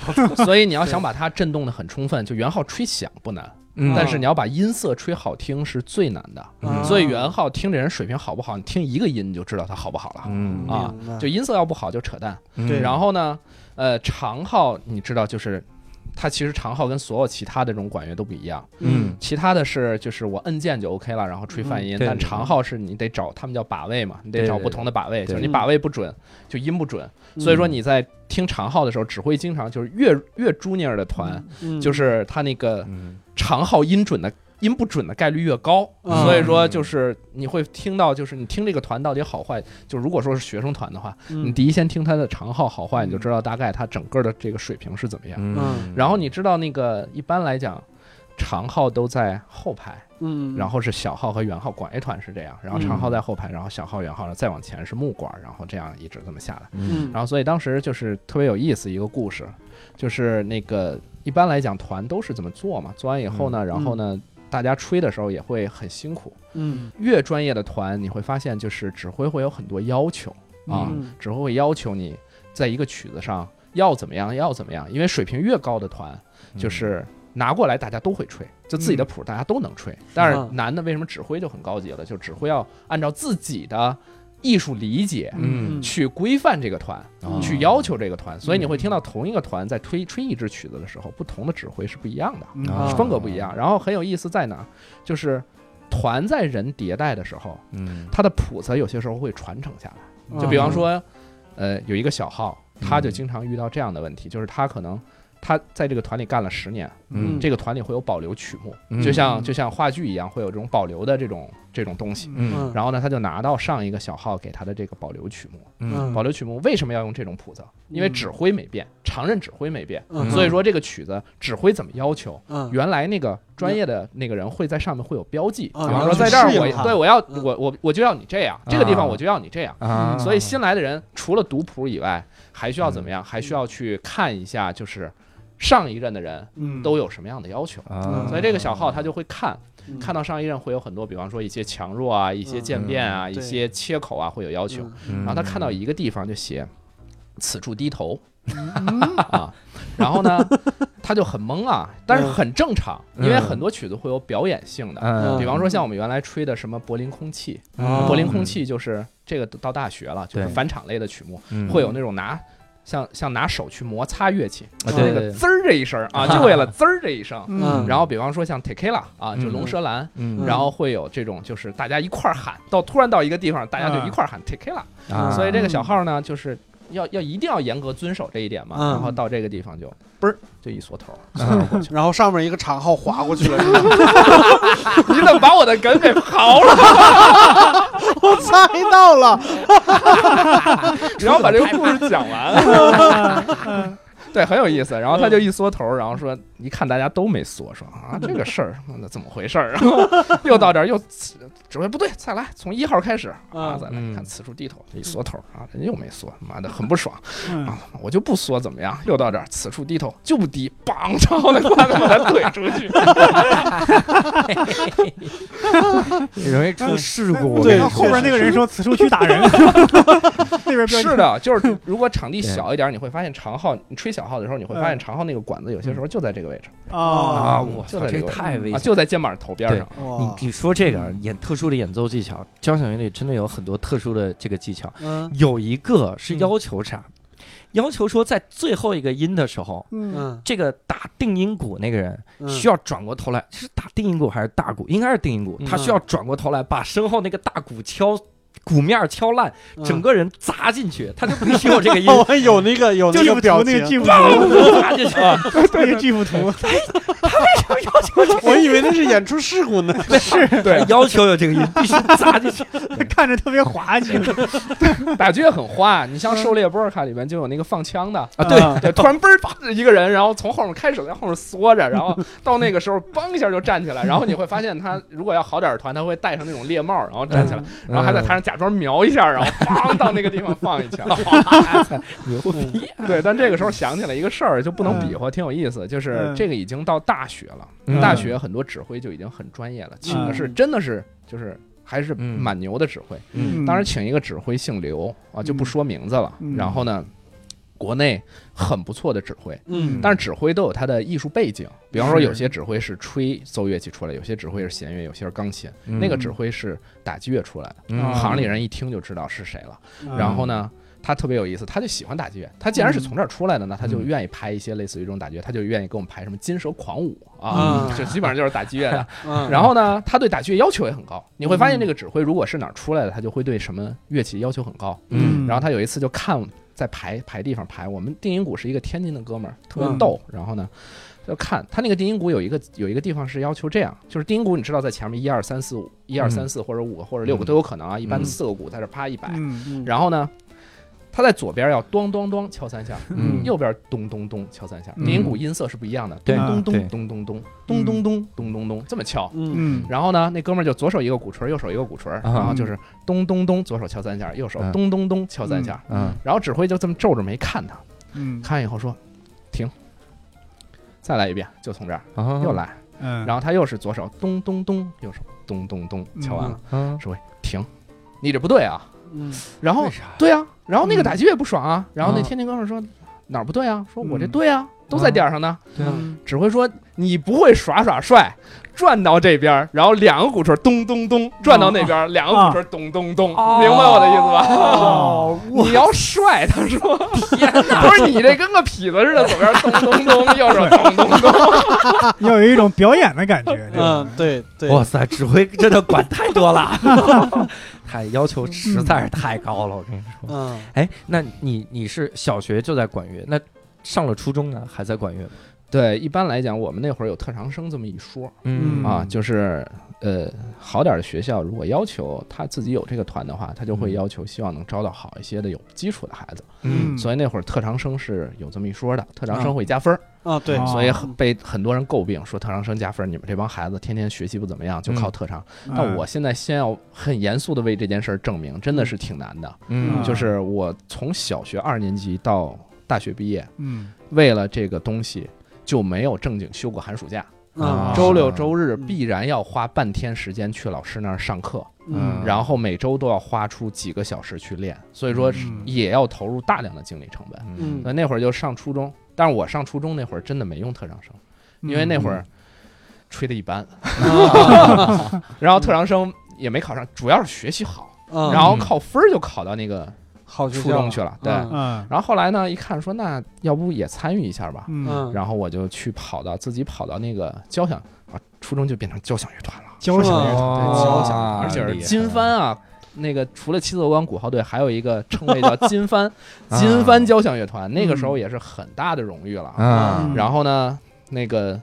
所以你要想把它震动的很充分，就圆号吹响不难，嗯但是你要把音色吹好听是最难的。嗯所以圆号听这人水平好不好，你听一个音你就知道他好不好了。嗯啊明白就音色要不好就扯淡。嗯对然后呢，呃，长号你知道就是。它其实长号跟所有其他的这种管乐都不一样，嗯。其他的是就是我摁键就 OK 了，然后吹泛音，但长号是你得找他们叫把位嘛，你得找不同的把位，就是你把位不准就音不准，所以说你在听长号的时候，只会经常就是越越 junior 的团，嗯。就是他那个嗯。长号音准的音不准的概率越高，嗯。所以说就是你会听到，就是你听这个团到底好坏，就如果说是学生团的话，你嗯第一先听他的长号好坏，你就知道大概他整个的这个水平是怎么样。嗯，然后你知道那个一般来讲，长号都在后排，嗯，然后是小号和圆号，管乐团是这样，然后长号在后排，然后小号、圆号呢再往前是木管，然后这样一直这么下来。嗯。然后所以当时就是特别有意思一个故事，就是那个一般来讲团都是怎么做嘛，做完以后呢，然后呢。大家吹的时候也会很辛苦，嗯。越专业的团你会发现，就是指挥会有很多要求啊，嗯。指挥会要求你在一个曲子上要怎么样，要怎么样，因为水平越高的团，就是拿过来大家都会吹，就自己的谱大家都能吹。但是嗯男的为什么指挥就很高级了？就指挥要按照自己的艺术理解嗯去规范这个团，嗯去要求这个团。所以你会听到同一个团在推吹一支曲子的时候，不同的指挥是不一样的。风格不一样。然后很有意思在哪儿？就是团在人迭代的时候，嗯它的谱子有些时候会传承下来。嗯就比方说，呃，有一个小号，他就嗯经常遇到这样的问题，就是他可能他在这个团里干了十年，嗯这个团里会有保留曲目，嗯就像就像话剧一样，会有这种保留的这种这种东西。嗯。嗯。然后呢，他就拿到上一个小号给他的这个保留曲目。嗯。保留曲目为什么要用这种谱子？因为嗯指挥没变，常任指挥没变，嗯。所以说这个曲子指挥怎么要求，嗯。原来那个专业的那个人会在上面会有标记，啊比方说在这儿我对我要嗯我我我就要你这样，这个地方我就要你这样。啊，所以新来的人除了读谱以外，还需要怎么样？还需要去看一下，就是上一任的人嗯。都有什么样的要求。啊，所以这个小号他就会看，嗯。看到上一任会有很多，比方说一些强弱啊、一些渐变啊、嗯一些切口啊会有要求。嗯。然然后他看到一个地方就写“此处低头”嗯。啊，然后呢他就很懵啊，但是嗯很正常，因为很多曲子会有表演性的。嗯，比方说像我们原来吹的什么柏林空气，哦柏林空气就是这个到大学了，就是返场类的曲目，嗯。会有那种拿像像拿手去摩擦乐器，啊对那个滋儿这一声啊，就为了滋儿这一声。嗯。然后比方说像 Tequila 啊，就嗯龙舌兰，嗯。然后会有这种就是大家一块儿喊，到突然到一个地方，大家就一块儿喊 Tequila，啊，所以这个小号呢，就是要要一定要严格遵守这一点嘛。嗯然后到这个地方就嘣儿就一缩头，啊然后上面一个长号划过去了，是吧 你怎么把我的梗给刨了？我猜到了，然后把这个故事讲完。嗯对，很有意思。然后他就一缩头，然后说，一看大家都没缩，说啊，这个事儿那怎么回事儿？然后又到这儿又指挥不对，再来，从一号开始啊，嗯再来嗯看此处低头，一缩头啊，人又没缩，妈的很不爽嗯啊，我就不缩怎么样？又到这儿，此处低头就不低，梆，然后那瓜子把他怼出去。容易出事故。我对后后边那个人说此处去打人，那边标是的，就是如果场地小一点，你会发现长号，你吹小号的时候，你会发现嗯长号那个管子有些时候就在这个位置啊，啊，我操，这太危险。就在肩膀头边上。你哇，你说这个演特殊的演奏技巧，交响乐里真的有很多特殊的这个技巧。嗯有一个是要求啥？要求说在最后一个音的时候，嗯嗯这个打定音鼓那个人嗯需要转过头来，是打定音鼓还是大鼓？应该是定音鼓，嗯他需要转过头来把身后那个大鼓敲。鼓面敲烂，嗯。整个人砸进去，他就必须有这个音，我 有那个有那个表情。那个，巨幅图，砸进去。那个巨幅图，要求这我以为那是演出事故呢。是对，要求有这个音，必须砸进去。看着特别滑稽。打击乐很花，你像《狩猎波尔卡》里面就有那个放枪的。啊，对，对，突然嘣儿一个人，然后从后面开始在后面缩着，然后到那个时候嘣一下就站起来，然后你会发现他如果要好点儿的团，他会戴上那种猎帽，然后站起来，然后还在台上假装瞄一下，然后 梆到那个地方放一枪。牛逼！对，但这个时候想起来一个事儿，就不能比划，挺有意思，就是嗯这个已经到大学了，嗯大学很多指挥就已经很专业了，请的是嗯真的是就是还是嗯蛮牛的指挥。嗯当时请一个指挥姓刘啊，就不说名字了。嗯然后呢，国内很不错的指挥，嗯但是指挥都有他的艺术背景。比方说，有些指挥是吹奏乐器出来，有些指挥是弦乐，有些是钢琴。那个指挥是打击乐出来的，嗯行里人一听就知道是谁了。嗯然后呢？他特别有意思，他就喜欢打击乐。他既然是从这儿出来的呢，他就愿意拍一些类似于这种打击乐，他就愿意给我们拍什么金蛇狂舞啊，嗯这基本上就是打击乐的。嗯然后呢，他对打击乐要求也很高。你会发现，这个指挥如果是哪儿出来的，他就会对什么乐器要求很高。嗯然后他有一次就看在排排地方排，我们定音鼓是一个天津的哥们儿，特别嗯逗。然后呢，就看他那个定音鼓有一个有一个地方是要求这样，就是定音鼓你知道在前面一二三四五，一二三四或者五个或者六个嗯都有可能啊，一般嗯四个鼓在这啪一摆。嗯嗯然后呢，他在左边要咚咚咚敲三下，嗯。右边咚咚咚敲三下，嗯。定音鼓音色是不一样的，对。咚咚咚咚咚咚咚咚咚咚咚咚这么敲。嗯。嗯。然后呢，那哥们儿就左手一个鼓槌，右手一个鼓槌，然后就是咚咚咚，左手敲三下，右手嗯。咚咚咚敲三下。嗯。然后指挥就这么皱着眉看他，嗯。看完以后说：“停，再来一遍，就从这儿啊又，来。”嗯，然后他又是左手咚咚咚，右手咚咚咚，敲完了，嗯。指挥停，你这不对啊。嗯。然后啥？对啊，然后那个嗯。打击乐不爽啊，然后那啊天津哥们儿说哪儿不对啊？说我这嗯。对啊，都在点儿上呢。对啊。嗯。只会说你不会耍耍帅，转到这边，然后两个鼓槌咚咚咚转到那边，两个鼓槌咚咚咚，哦。明白我的意思吧？哦，你要帅，他说，不是你这跟个痞子似的，左边咚咚咚，右手咚咚咚，要有一种表演的感觉。嗯，对对，哇塞，指挥真的管太多了，太要求实在是太高了，我跟你说。嗯，哎，那你你是小学就在管乐，那上了初中呢还在管乐吗？对，一般来讲，我们那会儿有特长生这么一说嗯啊，就是呃，好点儿的学校如果要求他自己有这个团的话，他就会嗯。要求希望能招到好一些的有基础的孩子，嗯。所以那会儿特长生是有这么一说的，特长生会加分儿，啊，对，哦。所以很被很多人诟病说特长生加分儿，你们这帮孩子天天学习不怎么样，就靠特长。嗯。但我现在先要很严肃的为这件事儿证明，真的是挺难的。嗯。就是我从小学二年级到大学毕业，嗯。为了这个东西就没有正经休过寒暑假。嗯，周六周日嗯。必然要花半天时间去老师那儿上课，嗯，然后每周都要花出几个小时去练，所以说嗯。也要投入大量的精力成本。嗯。那那会儿就上初中，但是我上初中那会儿真的没用特长生，因为那会儿吹的一般，然后特长生也没考上，主要是学习好，嗯，然后靠分儿就考到那个初中去了。对，嗯嗯然后后来呢，一看说那要不也参与一下吧，嗯嗯，然后我就去跑到自己跑到那个交响啊，初中就变成交响乐团了。交响乐团对，交响，而且是金帆啊。那个除了七色光鼓号队，还有一个称谓叫金帆，啊金帆交响乐团，那个时候也是很大的荣誉了。啊嗯然后呢，那个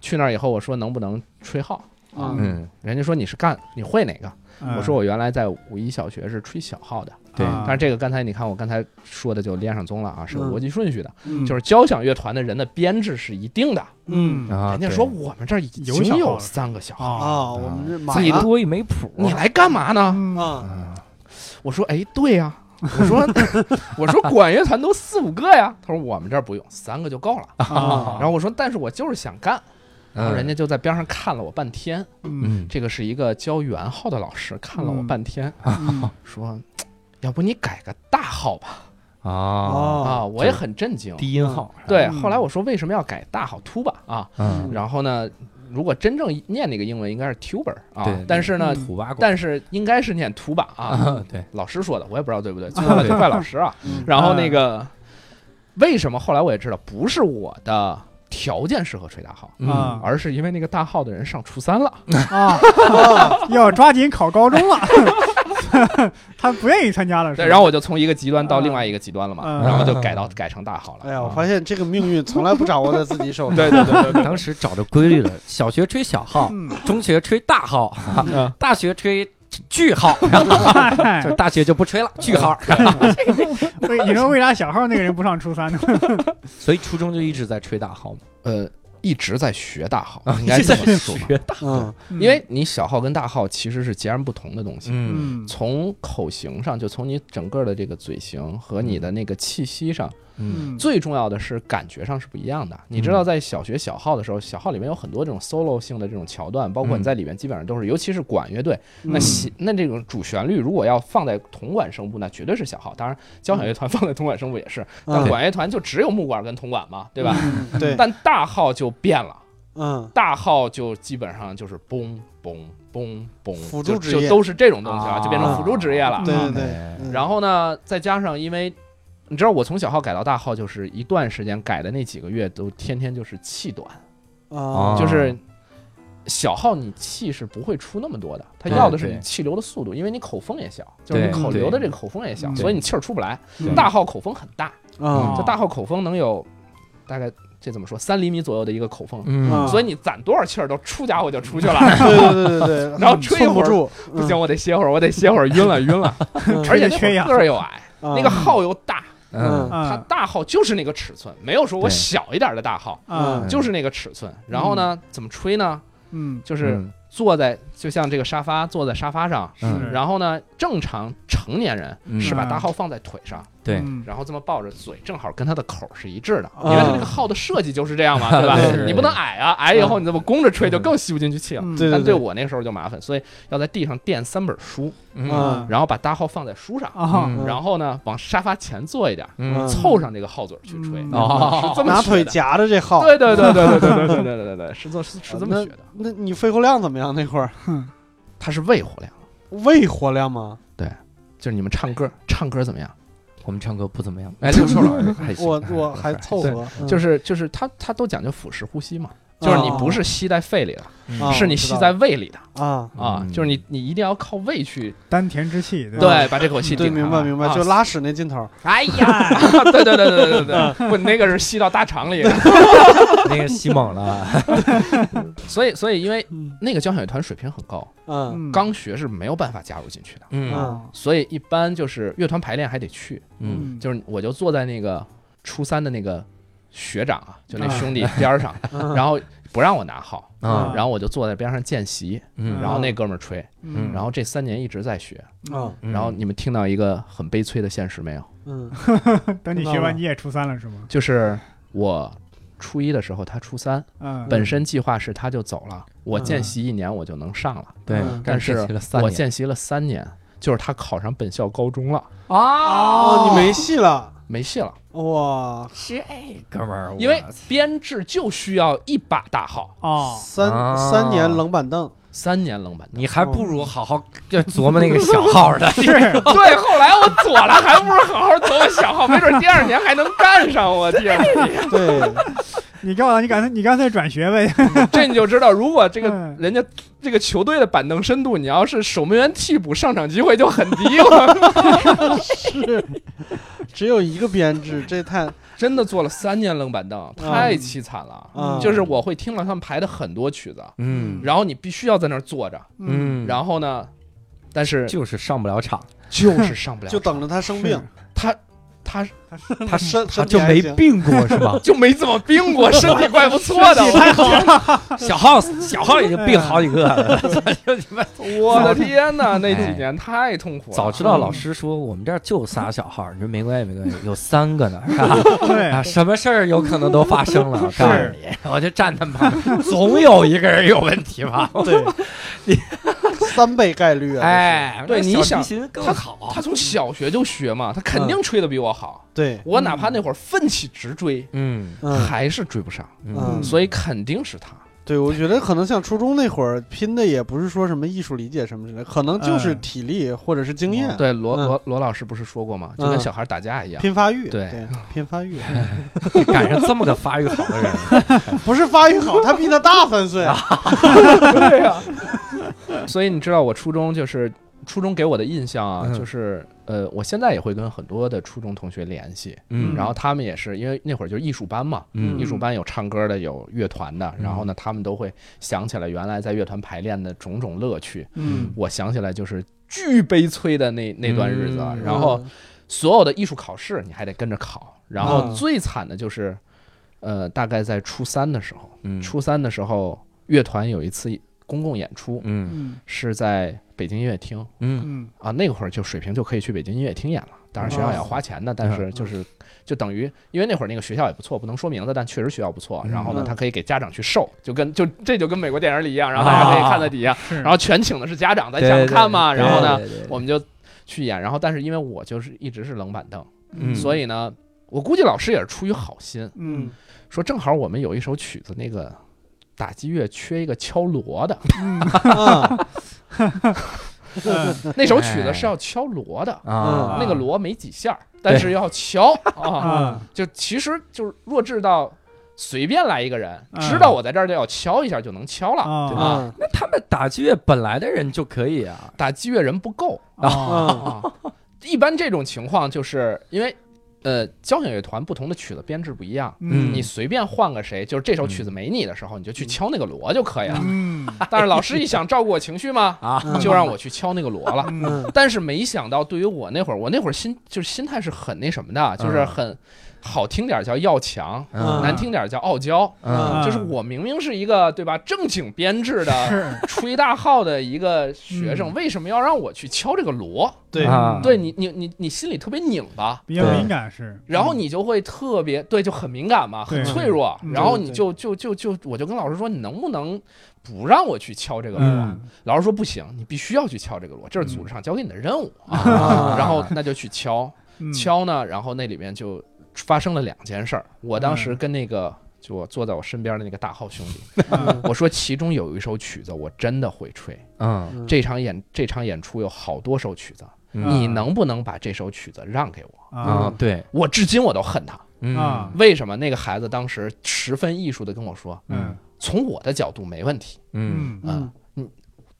去那儿以后，我说能不能吹号啊？嗯人家说你是干你会哪个？嗯我说我原来在五一小学是吹小号的，对啊但是这个刚才你看我刚才说的就连上宗了啊，是有嗯逻辑顺序的，嗯就是交响乐团的人的编制是一定的。嗯啊，人家说我们这儿已经有三个小号，啊啊，我们自己多一没谱，你来干嘛呢？嗯啊，我说哎，对呀、我说 我说管乐团都四五个呀，他说我们这儿不用，三个就够了。啊然后我说但是我就是想干，然后人家就在边上看了我半天。嗯嗯这个是一个教元号的老师，看了我半天，嗯说要不你改个大号吧？啊，哦啊，我也很震惊。低音号对，嗯后来我说为什么要改大号 tuba 啊？嗯然后呢，如果真正念那个英文应该是 tuber 啊，但是呢，但是应该是念 tuba 啊。啊，对，老师说的，我也不知道对不对，错了就怪老师啊。嗯然后那个为什么后来我也知道，不是我的条件适合吹大号，啊而是因为那个大号的人上初三了。啊，要抓紧考高中了，他不愿意参加了，是对，吧然后我就从一个极端到另外一个极端了嘛，嗯然后就改到改成大号了。哎呀，我啊发现这个命运从来不掌握在自己手里。对对对对对，当时找着规律了，小学吹小号，嗯中学吹大号，嗯大学吹句号，然后哎就大学就不吹了，句号。为你说为啥小号那个人不上初三呢？所以初中就一直在吹大号嘛，呃，一直在学大号，啊应该这么说，学大，号。因为你小号跟大号其实是截然不同的东西。从口型上，就从你整个的这个嘴型和你的那个气息上，嗯。最重要的是感觉上是不一样的。你知道，在小学小号的时候，小号里面有很多这种 solo 性的这种桥段，包括你在里面基本上都是，尤其是管乐队，那那这种主旋律如果要放在铜管声部，那绝对是小号。当然，交响乐团放在铜管声部也是，但嗯管乐团就只有木管跟铜管嘛，对吧？嗯对，但大号就变了，嗯。大号就基本上就是嘣嘣嘣嘣，就辅助职业。就都是这种东西了，啊。就变成辅助职业了。对对啊对然后呢，再加上因为。你知道我从小号改到大号，就是一段时间改的那几个月，都天天就是气短，啊，就是小号你气是不会出那么多的，它要的是你气流的速度，因为你口风也小，就是你口流的这个口风也小，所以你气儿出不来。嗯大号口风很大，啊就大号口风能有大概这怎么说三厘米左右的一个口风，所以你攒多少气儿都出家伙就出去了。对对对对对，然后吹一会儿不住，不行，我得歇会儿，我得歇会儿，晕了晕了。嗯，而且缺氧个儿又矮，啊那个号又大，嗯。它啊大号就是那个尺寸，没有说我小一点的大号，啊就是那个尺寸。然后呢，怎么吹呢？嗯。就是嗯。坐在就像这个沙发坐在沙发上，嗯。然后呢，正常成年人嗯。是把大号放在腿上，对嗯然后这么抱着嘴，正好跟它的口是一致的，啊因为它那个号的设计就是这样嘛，对吧你不能矮啊，矮以后你这么弓着吹就更吸不进去气了。但对我那个时候就麻烦，所以要在地上垫三本书，嗯然后把大号放在书上，然后呢往沙发前坐一点，嗯凑上这个号嘴去吹。嗯哦是这么拿腿夹着这号。对对对对对对对对对对对，是这是是这么学的。那你肺活量怎么样？那会儿它是胃活量，胃活量吗？对就是你们唱歌唱歌怎么样？我们唱歌不怎么样。哎，刘硕老师还行，我我还凑合，嗯就是就是他他都讲究腹式呼吸嘛，就是你不是吸在肺里的，啊是你吸在胃里的啊，啊。嗯，就是你你一定要靠胃去丹田之气，对吧？对把这口气对，顶上明白明白，啊就拉屎那劲头。哎呀，对对对对对对对，不，你那个是吸到大肠里。的。那个吸猛了，所以所以因为嗯。那个交响乐团水平很高，嗯。嗯，刚学是没有办法加入进去的，嗯。嗯。所以一般就是乐团排练还得去，嗯。就是我就坐在那个初三的那个学长啊，就那啊兄弟边上，嗯。然后不让我拿号，啊。然后我就坐在边上见习，嗯。然后那哥们儿吹，嗯，然后这三年一直在学，然后你们听到一个很悲催的现实没有？嗯。等你学完你也初三了是吗？就是我初一的时候，他初三，嗯，本身计划是他就走了，我见习一年我就能上了，对嗯，但是我见习了三年，就是他考上本校高中了，啊，哦，你没戏了，没戏了，哇，这哥们儿，因为编制就需要一把大号，哦，三啊。三年冷板凳，三年冷板凳。你还不如好好就琢磨那个小号的，是 对，后来我左了，还不如好好琢磨小号，没准第二年还能干上。我天，对，你告诉我，你干脆你干脆转学呗。这你就知道，如果这个嗯人家这个球队的板凳深度，你要是守门员替补，上场机会就很低了。是只有一个编制，这太真的坐了三年冷板凳，太凄惨了。啊，就是我会听了他们排的很多曲子，嗯。然后你必须要在那儿坐着，嗯，然后呢，但是就是上不了场，就是上不了，就等着他生病，他他他 身他就没病过 是吧？就没怎么病过，身体怪不错的。太好了，小号小号已经病好几个了，我的天哪，那几年太痛苦了。早知道老师说我们这儿就仨小号，你说没关系没关系，有三个呢，是吧？对啊，什么事儿有可能都发生了。我告诉你，我就站他们旁边，总有一个人有问题吧？对，三倍概率啊，哎，对你想他好，他从小学就学嘛，他肯定吹的比我好。对，我哪怕那会儿奋起直追，嗯。嗯。还是追不上，嗯。所以肯定是他。对，我觉得可能像初中那会儿拼的也不是说什么艺术理解什么之类，可能就是嗯。体力或者是经验，对，罗嗯。罗罗老师不是说过吗？就跟嗯。小孩打架一样。拼发育，对对，拼发育，赶上这么个发育好的人，不是发育好，他比他大三岁，对呀。所以你知道，我初中就是初中给我的印象啊，嗯。就是呃，我现在也会跟很多的初中同学联系，嗯。然后他们也是因为那会儿就是艺术班嘛，嗯。艺术班有唱歌的，有乐团的，然后呢，他们都会想起来原来在乐团排练的种种乐趣。嗯，我想起来就是巨悲催的那那段日子然后所有的艺术考试你还得跟着考，然后嗯最惨的就是，呃，大概在初三的时候，嗯。初三的时候，乐团有一次公共演出，嗯嗯是在北京音乐厅嗯嗯啊，那会儿就水平就可以去北京音乐厅演了。当然学校也要花钱的，但是就是就等于，因为那会儿那个学校也不错，不能说名字，但确实学校不错。然后呢，嗯他可以给家长去授，就跟就这就跟美国电影里一样，然后大家可以看在底下，然后全请的是家长在对下面看嘛。然后呢，我们就去演。然后但是因为我就是一直是冷板凳，嗯所以呢，我估计老师也是出于好心，嗯说正好我们有一首曲子，那个打击乐缺一个敲锣的，那首曲子是要敲锣的，啊，那个锣没几下儿，但是要敲啊，啊就其实就是弱智到随便来一个人，嗯。知道我在这儿就要敲一下就能敲了。啊。对吧？啊。那他们打击乐本来的人就可以啊，打击乐人不够。啊，一般这种情况就是因为。呃，交响乐团不同的曲子编制不一样，嗯。你随便换个谁，就是这首曲子没你的时候，你就去敲那个锣就可以了。嗯。但是老师一想照顾我情绪嘛，啊。嗯就让我去敲那个锣了。但是没想到，对于我那会儿，我那会儿心就是心态是很那什么的，就是很好听点叫要强，嗯。难听点叫傲娇。嗯。就是我明明是一个对吧正经编制的是。吹大号的一个学生，嗯。为什么要让我去敲这个锣？对。啊。对你你你你心里特别拧巴，比较对敏感是，然后你就会特别对，就很敏感嘛，很脆弱，嗯。然后你就就就就我就跟老师说，你能不能不让我去敲这个锣？嗯。老师说不行，你必须要去敲这个锣，这是组织上交给你的任务啊。啊然后那就去敲，嗯。敲呢，然后那里面就发生了两件事儿。我当时嗯。跟那个就我坐在我身边的那个大号兄弟，嗯。我说其中有一首曲子我真的会吹，嗯。嗯这场演这场演出有好多首曲子，嗯。你能不能把这首曲子让给我？啊。啊，对，我至今我都恨他，嗯。啊。为什么？那个孩子当时十分艺术的跟我说，嗯。从我的角度没问题，嗯。嗯。嗯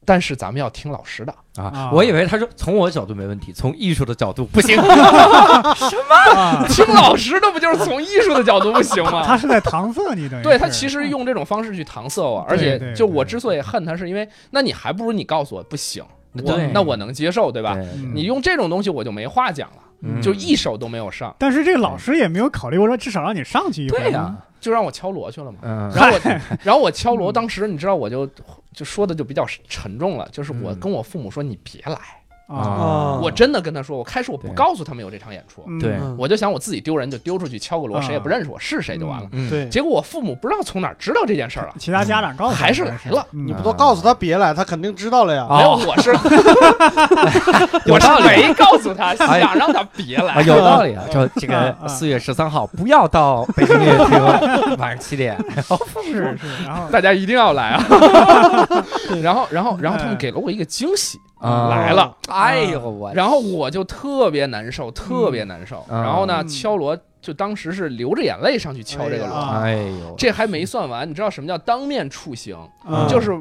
但是咱们要听老师的。啊啊，我以为他说从我角度没问题，从艺术的角度不行。什么，听老师的不就是从艺术的角度不行吗？他是在搪塞你等于对他其实用这种方式去搪塞我，而且就我之所以恨他，是因为那你还不如你告诉我不行，我那我能接受，对吧？你用这种东西我就没话讲了，嗯。就一首都没有上，但是这个老师也没有考虑过说至少让你上去一回对呀，就让我敲锣去了嘛。嗯。然后我，然后我敲锣，当时你知道我就就说的就比较沉重了，就是我嗯。跟我父母说你别来，啊，啊。我真的跟他说，我开始我不告诉他们有这场演出，嗯。对。嗯。我就想我自己丢人就丢出去敲个锣，啊。谁也不认识我是谁就完了。嗯，对，结果我父母不知道从哪知道这件事儿了，其他家长告诉还是来了。嗯。你不都告诉他别来，他肯定知道了呀。啊没有，我是 我是没告诉他，想让他别啊，来。有道理啊！就这个四月十三号不要到北京音乐厅，晚上七点。是是，然后大家一定要来啊！然后，然后，然后他们给了我一个惊喜，啊来了。哎呦我，然后我就特别难受，特别难受。嗯然后呢，嗯敲锣就当时是流着眼泪上去敲这个锣，啊哎呦，这还没算完。你知道什么叫当面处刑？嗯就是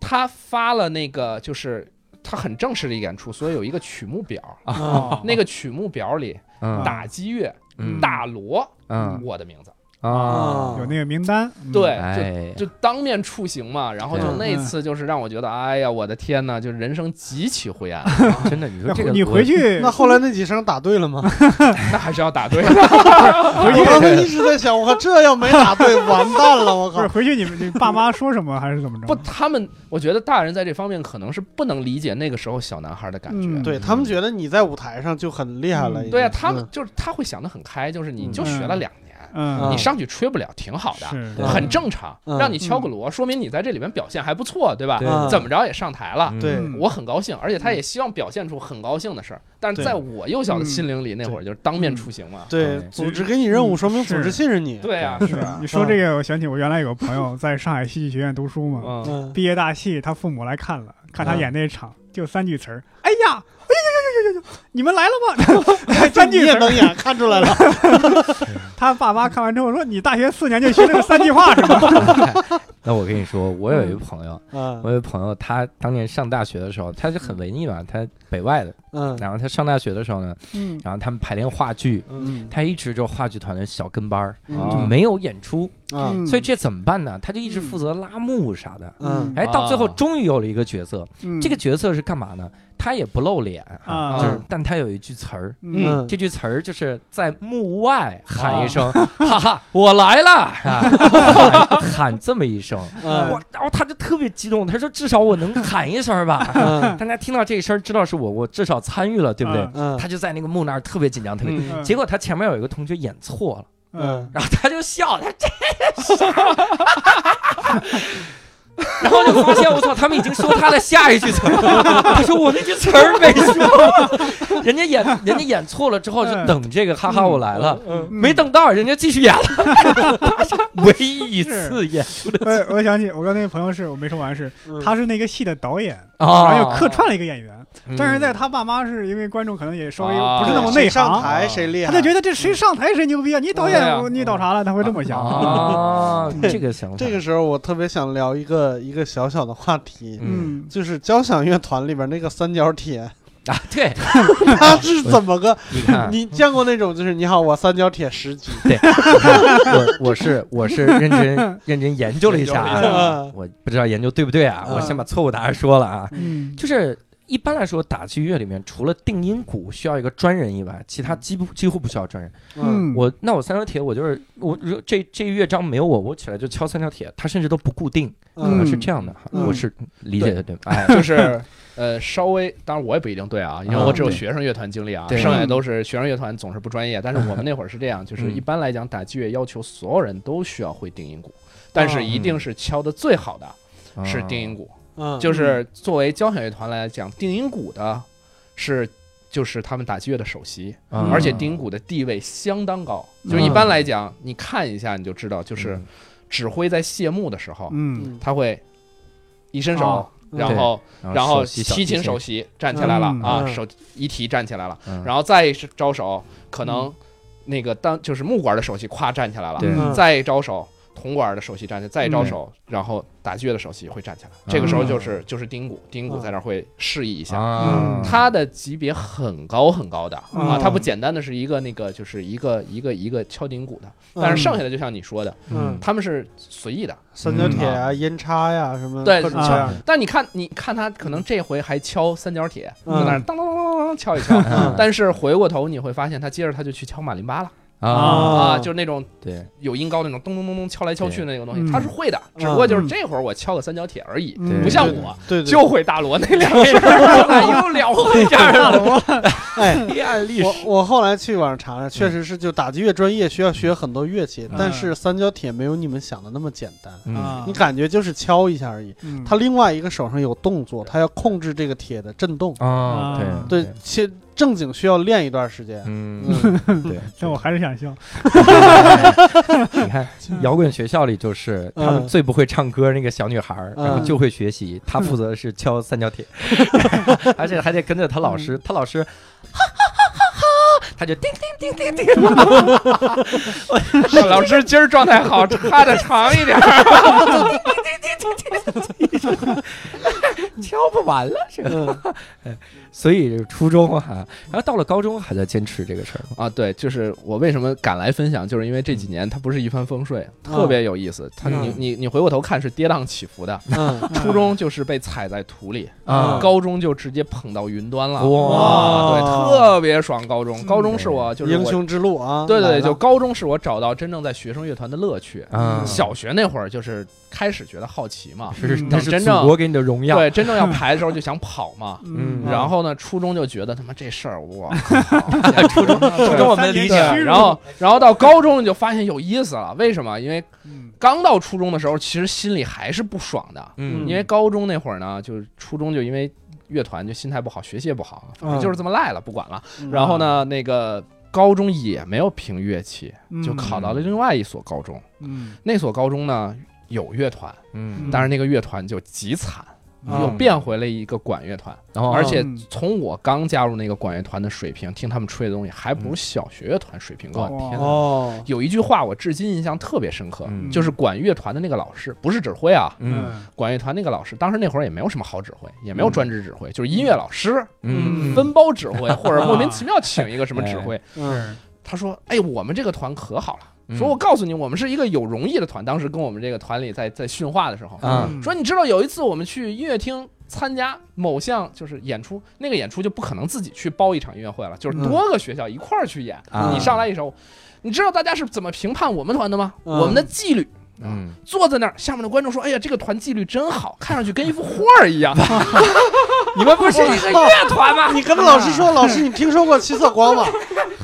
他发了那个，就是他很正式的一个演出，所以有一个曲目表。啊那个曲目表里，嗯打击乐、嗯大锣，嗯我的名字。啊，有那个名单，嗯对，就，就当面处刑嘛。然后就那次就是让我觉得，哎呀，我的天呐，就人生极其灰暗。真的，你说那这个你回去那后来那几声打对了吗？那还是要打对的。我刚才一直在想，我靠，这要没打对，完蛋了！我靠，不是回去你们你爸妈说什么还是怎么着？不，他们我觉得大人在这方面可能是不能理解那个时候小男孩的感觉。嗯对他们觉得你在舞台上就很厉害了。嗯对啊，他们就是他会想的很开，就是你就学了两年，嗯，你上去吹不了，挺好的。很正常，嗯让你敲个锣，说明你在这里面表现还不错，对吧？嗯怎么着也上台了，嗯对嗯我很高兴，而且他也希望表现出很高兴的事儿。但是在我幼小的心灵里，那会儿就是当面出行嘛。对嗯组织给你任务，说明组织信任你。对呀，是你，说这个，我想起我原来有个朋友在上海戏剧学院读书嘛，毕业大戏，他父母来看了，看他嗯演那场，就三句词儿，哎呀，哎呀你们来了吗？三你句，也能演，看出来了。他爸妈看完之后说，你大学四年就学这个三句话是吗？那我跟你说，我有一个朋友，我有一个朋友，他当年上大学的时候，他是很文艺嘛，他北外的，嗯然后他上大学的时候呢，嗯然后他们排练话剧，嗯他一直就话剧团的小跟班儿，就没有演出，啊所以这怎么办呢？他就一直负责拉幕啥的。嗯哎，到最后终于有了一个角色，这个角色是干嘛呢？他也不露脸啊就是，但他有一句词儿，嗯。这句词儿就是在幕外喊一声“哈哈，我来了”，啊。喊 喊这么一声，嗯。我然后他就特别激动，他说至少我能喊一声吧。嗯。大家听到这一声，知道是我，我至少参与了，对不对？嗯。他就在那个幕那儿特别紧张，特别。嗯。结果他前面有一个同学演错了，嗯。然后他就笑，他这傻，然后就发现我操，他们已经说他的下一句词儿了，他说我那句词儿没说，人家演人家演错了之后就等这个哈哈我来了，嗯没等到人家继续演了，唯一一次演出的我我想起我刚那个朋友是我没说完是，嗯。他是那个戏的导演，啊然后又客串了一个演员，嗯但是在他爸妈是因为观众可能也稍微啊。不是那么内谁上行，台谁厉害，他就觉得这谁上台谁牛逼啊！你导演你导啥了？他会这么想。啊，这个想法，这个时候我特别想聊一个一个小小的话题，嗯。嗯，就是交响乐团里边那个三角铁，啊，对，他是怎么个？你看，你见过那种就是你好，我三角铁十级，我我是我是认真认真研究了一下啊，嗯。我不知道研究对不对啊，嗯我先把错误答案说了啊，嗯。就是一般来说，打击乐里面除了定音鼓需要一个专人以外，其他几乎几乎不需要专人。嗯我那我三条铁，我就是我如这这乐章没有我，我起来就敲三条铁，它甚至都不固定，嗯啊是这样的，嗯我是理解的对吧？哎，就是呃，稍微，当然我也不一定对啊，因为我只有学生乐团经历啊，对剩下都是学生乐团总是不专业。但是我们那会儿是这样，就是嗯一般来讲，打击乐要求所有人都需要会定音鼓，但是一定是敲的最好的是定音鼓。嗯，就是作为交响乐团来讲，定音鼓的是就是他们打击乐的首席，嗯。而且定音鼓的地位相当高。就一般来讲，你看一下你就知道，就是指挥在谢幕的时候，嗯，他会一伸手哦，然后然后提琴。首席站起来了嗯。啊，嗯。手一提站起来了，嗯。然后再招手，可能那个当就是木管的首席咵站起来了，对。嗯。再招手。铜管的首席站起来，再招手，然后打击乐的首席会站起来。这个时候就是就是定音鼓，丁鼓在那儿会示意一下。啊，它的级别很高很高的啊，他不简单的是一个那个就是一个一个一个敲顶鼓的，嗯。但是剩下的就像你说的，嗯，他们是随意的。三角铁啊、音叉呀什么，对各种啊。各样的但你看，你看他可能这回还敲三角铁，在那儿当当当当当敲一敲，嗯。但是回过头你会发现，他接着他就去敲马林巴了啊，啊，就是那种对，有音高那种咚咚咚咚敲来敲去的那个东西，对他是会的，嗯。只不过就是这会儿我敲个三角铁而已，嗯。不像我对对，就会大锣那两个事儿，又聊回这儿了。哎，黑暗历我我后来去网上查了，确实是就打击乐专业需要学很多乐器，但是三角铁没有你们想的那么简单，嗯。啊。你感觉就是敲一下而已。嗯。它另外一个手上有动作，他要控制这个铁的震动，啊，对对，其正经需要练一段时间。嗯，嗯 对，但我还是想笑。你看摇滚学校里就是他们最不会唱歌那个小女孩然后就会学习，她负责的是敲三角铁，而且还得跟着她老师，她老师。哈哈哈哈哈！他就叮叮叮叮叮，老师今儿状态好，插的长一点。敲不完了这个。嗯所以初中哈，然后到了高中还在坚持这个事儿？啊，对，就是我为什么敢来分享，就是因为这几年它不是一帆风顺，特别有意思。它你嗯你你回过头看是跌宕起伏的，嗯 初中就是被踩在土里，啊高中就直接捧到云端了。哇啊对，特别爽。高中，高中是我就是，英雄之路啊，对对对，就高中是我找到真正在学生乐团的乐趣。啊，小学那会儿就是开始觉得好奇嘛，是嗯那是真正我给你的荣耀。对，真正要排的时候就想跑嘛。嗯然后呢，初中就觉得他妈这事儿，我 初中 初中我们理解，然后然后到高中就发现有意思了，为什么？因为嗯刚到初中的时候，其实心里还是不爽的，嗯因为高中那会儿呢，就是初中就因为乐团就心态不好，学习也不好，反正就是这么赖了，不管了。嗯然后呢，那个高中也没有评乐器，嗯就考到了另外一所高中。嗯那所高中呢有乐团，嗯但是那个乐团就极惨，嗯又变回了一个管乐团。然后而且嗯从我刚加入那个管乐团的水平，听他们吹的东西，还不如小学乐团水平高。哇天哪哦，有一句话我至今印象特别深刻，嗯就是管乐团的那个老师，不是指挥啊，嗯管乐团那个老师，当时那会儿也没有什么好指挥，也没有专职指挥，就是音乐老师嗯分包指挥，或者莫名其妙请一个什么指挥。嗯他说：“哎，我们这个团可好了。”嗯说，我告诉你，我们是一个有容易的团。当时跟我们这个团里在在训话的时候，说你知道有一次我们去音乐厅参加某项就是演出，那个演出就不可能自己去包一场音乐会了，就是多个学校一块儿去演。啊你上来一首，你知道大家是怎么评判我们团的吗？嗯我们的纪律。嗯坐在那儿，下面的观众说：“哎呀，这个团纪律真好，看上去跟一幅画儿一样。你们不是一个乐团吗？你跟老师说，老师，你听说过七色光吗？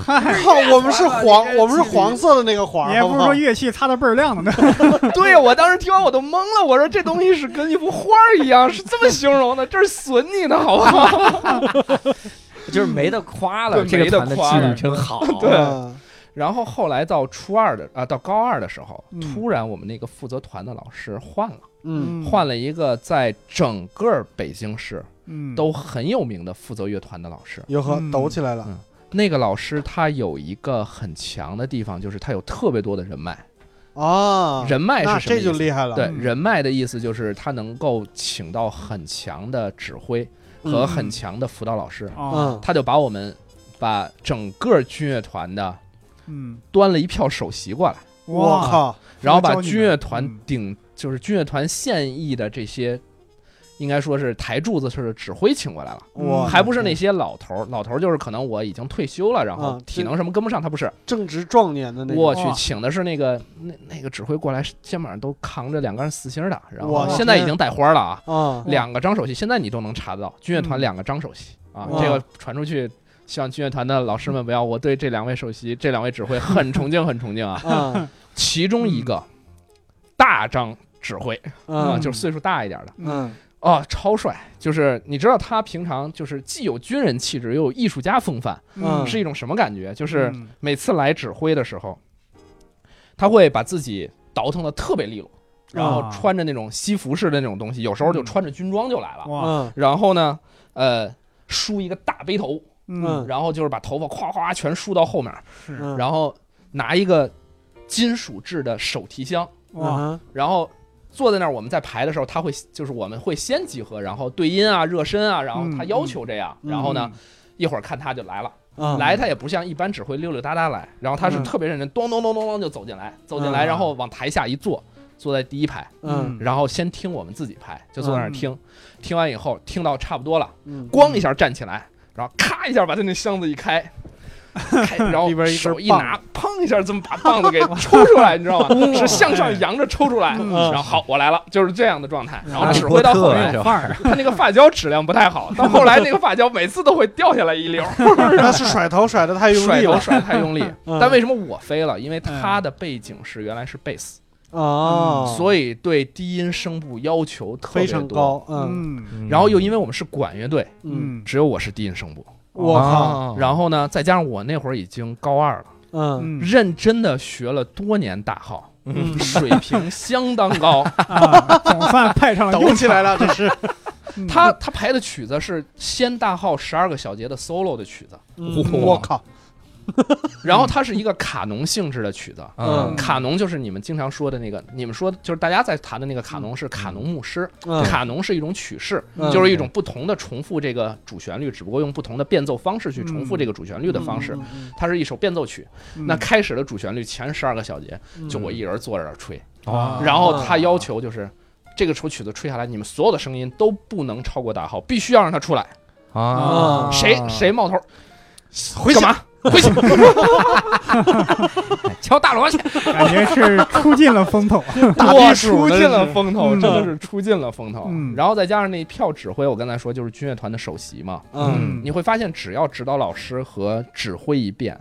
靠，我们是黄，我们是黄色的那个黄，你还不是说？乐器擦的倍儿亮的呢？” 对呀，我当时听完我都懵了，我说这东西是跟一幅画儿一样，是这么形容的，这是损你的好不好？就是没得夸了，没得这个团的纪律夸了真好。对嗯然后后来到初二的啊，到高二的时候，嗯。突然我们那个负责团的老师换了，嗯。换了一个在整个北京市嗯。都很有名的负责乐团的老师。哟呵，嗯抖起来了。嗯。那个老师他有一个很强的地方，就是他有特别多的人脉。哦！人脉是什么意思？就厉害了。对，嗯。人脉的意思就是他能够请到很强的指挥和嗯很强的辅导老师，哦。嗯。他就把我们把整个军乐团的嗯，端了一票首席过来，我靠，然后把军乐团嗯。顶就是军乐团现役的这些。应该说是台柱子式的指挥请过来了，哇，还不是那些老头儿，老头儿就是可能我已经退休了，然后啊体能什么跟不上，他不是，正值壮年的那种。我去请的是那个那那个指挥过来，肩膀上都扛着两杆四星的，然后现在已经带花了啊，啊，两个张首席，现在你都能查得到，军乐团嗯。两个张首席啊，这个传出去。希望军乐团的老师们不要，我对这两位首席、这两位指挥很崇敬，很崇敬啊。嗯 其中一个大张指挥啊，嗯就是岁数大一点的。嗯。哦，超帅。就是你知道他平常就是既有军人气质，又有艺术家风范，嗯。是一种什么感觉？就是嗯。每次来指挥的时候，他会把自己倒腾的特别利落，然后啊穿着那种西服式的那种东西，有时候就嗯。穿着军装就来了。嗯。然后呢，呃，梳一个大背头，嗯。然后就是把头发咵咵全梳到后面，是。嗯，然后拿一个金属制的手提箱，哇，嗯然后坐在那儿，我们在排的时候，他会就是我们会先集合，然后对音啊、热身啊，然后他要求这样，嗯。然后呢，一会儿看他就来了，嗯。来他也不像一般只会溜溜达达来，然后他是嗯。特别认真，咚咚咚咚咚就走进来，走进来，嗯。然后往台下一坐，坐在第一排，嗯。然后先听我们自己排，就坐在那儿听，听完以后听到差不多了，嗯，咣一下站起来，然后咔一下把他那箱子一开。开然后手一拿，砰一下，这么把棒子给抽出来，你知道吗？是向上扬着抽出来，嗯然后好，我来了，就是这样的状态。然后指挥到后来波特呀，有范儿，他那个发胶质量不太好，到后来那个发胶每次都会掉下来一溜儿，那是甩头甩的太用力甩头甩得太用力。嗯但为什么我飞了？因为他的背景是原来是贝斯，啊，所以对低音声部要求特非别多。常高，嗯。嗯。然后又因为我们是管乐队，嗯，只有我是低音声部，我靠，哦然后呢，再加上我那会儿已经高二了，嗯。嗯认真的学了多年大号，嗯，水平相当高。啊，总算派上了用抖起来了，这是，场，他他排的曲子是先大号十二个小节的 solo 的曲子，嗯。我靠，然后它是一个卡农性质的曲子。嗯。卡农就是你们经常说的那个，你们说就是大家在弹的那个卡农是卡农牧师，嗯。卡农是一种曲式，嗯。就是一种不同的重复这个主旋律，只不过用不同的变奏方式去重复这个主旋律的方式。嗯它是一首变奏曲，嗯。那开始的主旋律前十二个小节嗯。就我一人坐在这儿吹，哇然后他要求就是这个首曲子吹下来，你们所有的声音都不能超过大号，必须要让它出来。啊，谁谁冒头？回去干嘛？回去！敲大锣去，感觉是出尽了风头，我出尽了风头，嗯。真的是出尽了风头。嗯。然后再加上那票指挥，我刚才说就是军乐团的首席嘛，嗯。你会发现只要指导老师和指挥一变，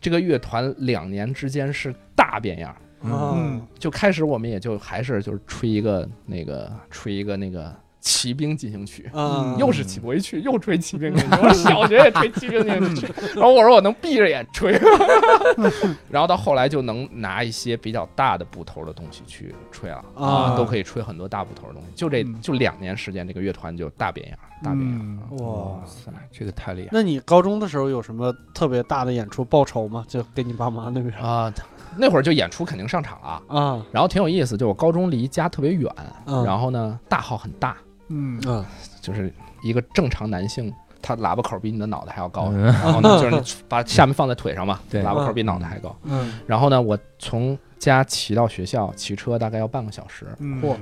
这个乐团两年之间是大变样。嗯。就开始我们也就还是就是吹一个那个吹一个那个骑兵进行曲。嗯，又是起不回去，又吹骑兵进行曲。我小学也吹骑兵进行曲，然后我说我能闭着眼吹，然后到后来就能拿一些比较大的部头的东西去吹了啊都可以吹很多大部头的东西。就这嗯就两年时间，这个乐团就大变样，大变样。嗯哇。塞，这个太厉害。那你高中的时候有什么特别大的演出报酬吗？就给你爸妈那边啊，那会儿就演出肯定上场了。啊，然后挺有意思，就我高中离家特别远，嗯然后呢大号很大，嗯。嗯就是一个正常男性，他喇叭口比你的脑袋还要高，嗯。然后呢 就是你把下面放在腿上嘛，对。喇叭口比脑袋还高。嗯。然后呢，我从家骑到学校，骑车大概要半个小时。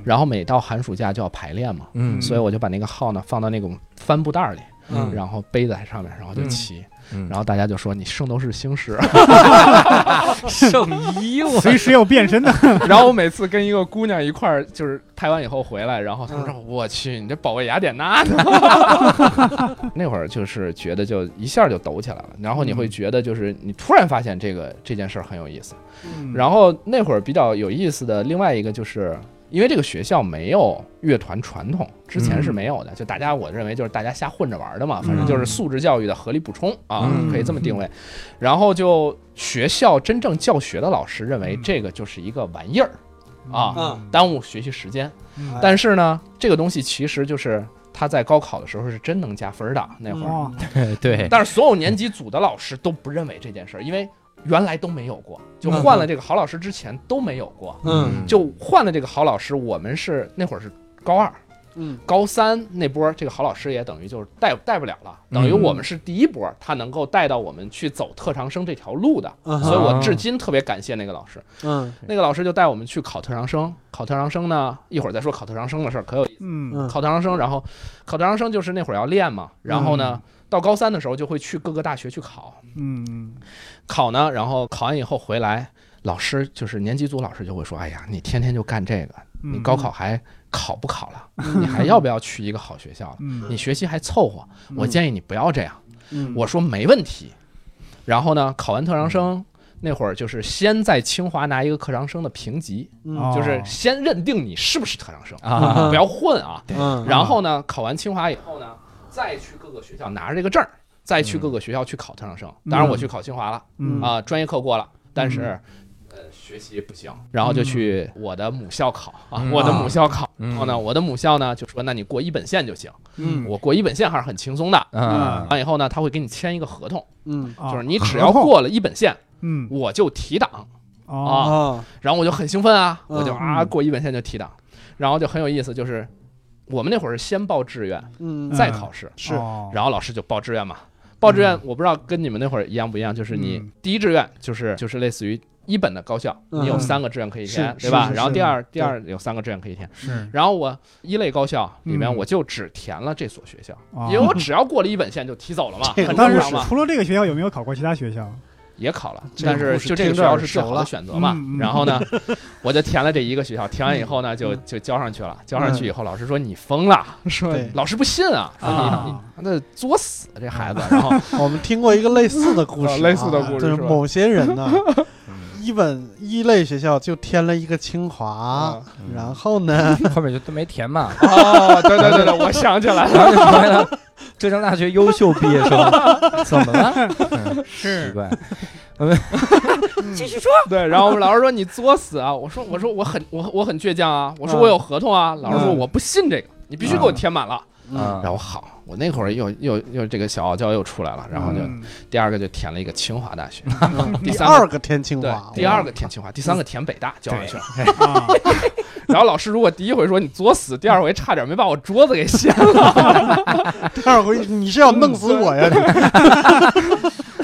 然后每到寒暑假就要排练嘛，嗯。所以我就把那个号呢放到那种帆布袋儿里，嗯。然后背在上面，然后就骑。嗯然后大家就说你圣斗士星矢，圣衣我 随时要变身的，然后我每次跟一个姑娘一块儿，就是拍完以后回来，然后她们说：“我去，你这保卫雅典娜呢？”那会儿就是觉得就一下就抖起来了，然后你会觉得就是你突然发现这个这件事儿很有意思。嗯然后那会儿比较有意思的另外一个就是。因为这个学校没有乐团传统，之前是没有的。就大家，我认为就是大家瞎混着玩的嘛，反正就是素质教育的合理补充啊，嗯可以这么定位。然后就学校真正教学的老师认为嗯这个就是一个玩意儿啊，嗯耽误学习时间。嗯但是呢，这个东西其实就是他在高考的时候是真能加分的那会儿。哇，对，但是所有年级组的老师都不认为这件事儿，因为原来都没有过，就换了这个好老师之前都没有过，嗯。就换了这个好老师，我们是那会儿是高二，嗯。高三那波这个郝老师也等于就是带带不了了，等于我们是第一波，他能够带到我们去走特长生这条路的，嗯所以我至今特别感谢那个老师。嗯。那个老师就带我们去考特长生，考特长生呢，一会儿再说考特长生的事儿，可有意思。嗯。嗯。考特长生，然后考特长生就是那会儿要练嘛，然后呢，到高三的时候就会去各个大学去考，嗯考呢，然后考完以后回来，老师就是年级组老师就会说，哎呀，你天天就干这个，嗯，你高考还考不考了？你还要不要去一个好学校了？嗯，你学习还凑合，我建议你不要这样。嗯，我说没问题。然后呢，考完特长生那会儿，就是先在清华拿一个特长生的评级，就是先认定你是不是特长生，啊不要混啊。嗯然后呢，考完清华以后呢，再去各个学校拿着这个证儿，再去各个学校去考特长生。当然，我去考清华了嗯啊，专业课过了，但是。呃，学习不行，然后就去我的母校考啊，嗯我的母校考。嗯然后呢，我的母校呢就说，那你过一本线就行。嗯我过一本线还是很轻松的。啊完以后呢，他会给你签一个合同，嗯啊就是你只要过了一本线，嗯我就提档。哦啊然后我就很兴奋啊，嗯我就啊嗯过一本线就提档，然后就很有意思，就是我们那会儿是先报志愿嗯再考试，是哦然后老师就报志愿嘛。报志愿我不知道跟你们那会儿一样不一样，就是你嗯。第一志愿就是就是类似于一本的高校，嗯。你有三个志愿可以填，对吧？然后第二第二有三个志愿可以填，是。然后我一类高校里面嗯。我就只填了这所学校，哦。因为我只要过了一本线就提走了嘛，这个很正常嘛。除了这个学校，有没有考过其他学校？也考了，但是就这个学校是最好的选择嘛。然后呢，我就填了这一个学校，填完以后呢，就就交上去了。交上去以后，老师说你疯了，说对老师不信啊，说啊你你那作死这孩子。然后我 们听过一个类似的故事啊，类似的故事就是是某些人呢，一本一类学校就填了一个清华啊，然后呢，后面就都没填嘛，哦，对对对对，我想起来了，浙江大学优秀毕业生，怎么了？嗯奇是怪，继续说。对。然后我们老师说你作死啊，我说我说我很我我很倔强啊，我说我有合同啊。老师说嗯我不信这个，你必须给我填满了。嗯然后好，我那会儿又又又这个小傲娇又出来了，然后就嗯第二个就填了一个清华大学。嗯第三个第二个填清华，，第二个填清华，第三个填北大，交上去了。啊，然后老师如果第一回说你作死，第二回差点没把我桌子给掀了。第二回你是要弄死我呀？你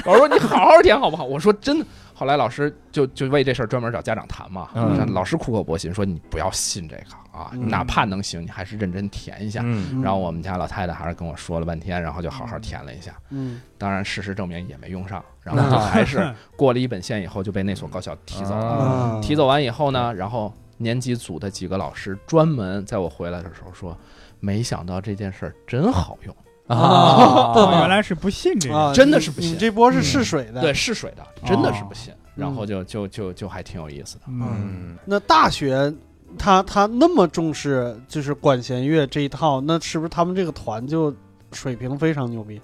老师说你好好填好不好？我说真的。后来老师就就为这事儿专门找家长谈嘛。嗯老师苦口婆心说你不要信这个啊，嗯哪怕能行，你还是认真填一下。嗯然后我们家老太太还是跟我说了半天，然后就好好填了一下。嗯当然事实证明也没用上，然后就还是过了一本线以后就被那所高校提走了。啊提走完以后呢，然后年级组的几个老师专门在我回来的时候说，没想到这件事儿真好用，哦，原啊，来是不信这个，啊，真的是不信你这波是试水的，对，试水的，真的是不信。嗯然后就就就就还挺有意思的。嗯嗯那大学他他那么重视就是管弦乐这一套，那是不是他们这个团就水平非常牛逼？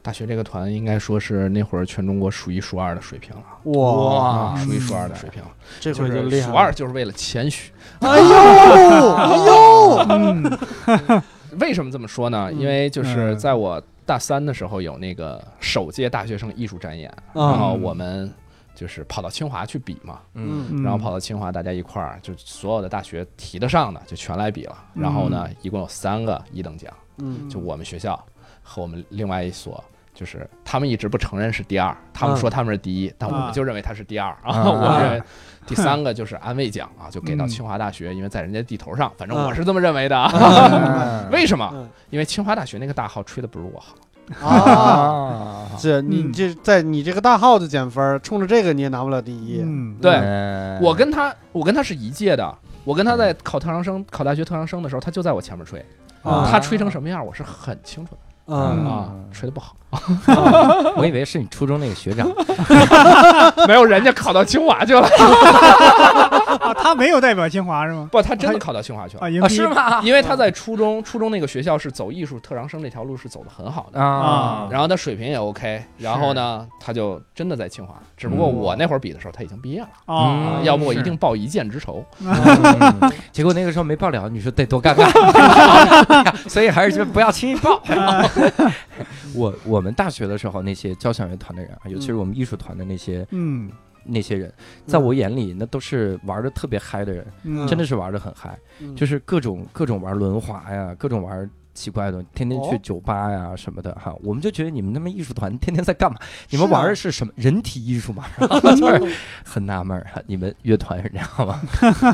大学这个团应该说是那会儿全中国数一数二的水平了，哇，数一数二的水平了，这回就厉害。数二就是为了谦虚。哎呦哎呦，嗯 为什么这么说呢？嗯。因为就是嗯。在我大三的时候有那个首届大学生艺术展演，然啊后我们就是跑到清华去比嘛，嗯。嗯。然后跑到清华，大家一块儿就所有的大学提得上的就全来比了。然后呢，一共有三个一等奖，嗯。就我们学校和我们另外一所。就是他们一直不承认是第二，他们说他们是第一，但我们就认为他是第二。啊。啊 我认为第三个就是安慰奖啊，就给到嗯。清华大学，因为在人家地头上，反正啊我是这么认为的。为什么？嗯。因为清华大学那个大号吹的不如我好。啊，啊，这你嗯。这在你这个大号的减分，冲着这个你也拿不了第一。嗯，对。嗯我跟他，我跟他是一届的。我跟他在考特长生、考大学特长生的时候，他就在我前面吹。啊。他吹成什么样，我是很清楚的。嗯啊，吹的不好。我以为是你初中那个学长，没有人家考到清华去了，啊，他没有代表清华是吗？不，他真的考到清华去了啊，。是吗？因为他在初中，初中那个学校是走艺术特长生这条路是走的很好的，啊，然后他水平也 OK，然后呢，他就真的在清华。只不过嗯我那会儿比的时候他已经毕业了，啊嗯，要不我一定报一箭之仇。嗯结果那个时候没报了，你说得多尴尬，所以还是就不要轻易报。我我们大学的时候，那些交响乐团的人啊，尤其是我们艺术团的那些嗯那些人，在我眼里那都是玩的特别嗨的人，嗯真的是玩的很嗨，嗯就是各种各种玩轮滑呀，各种玩。奇怪的东西，天天去哦酒吧呀什么的哈，我们就觉得你们他妈艺术团天天在干嘛？你们是啊玩的是什么人体艺术吗？就是很纳闷儿哈，你们乐团是这样吗？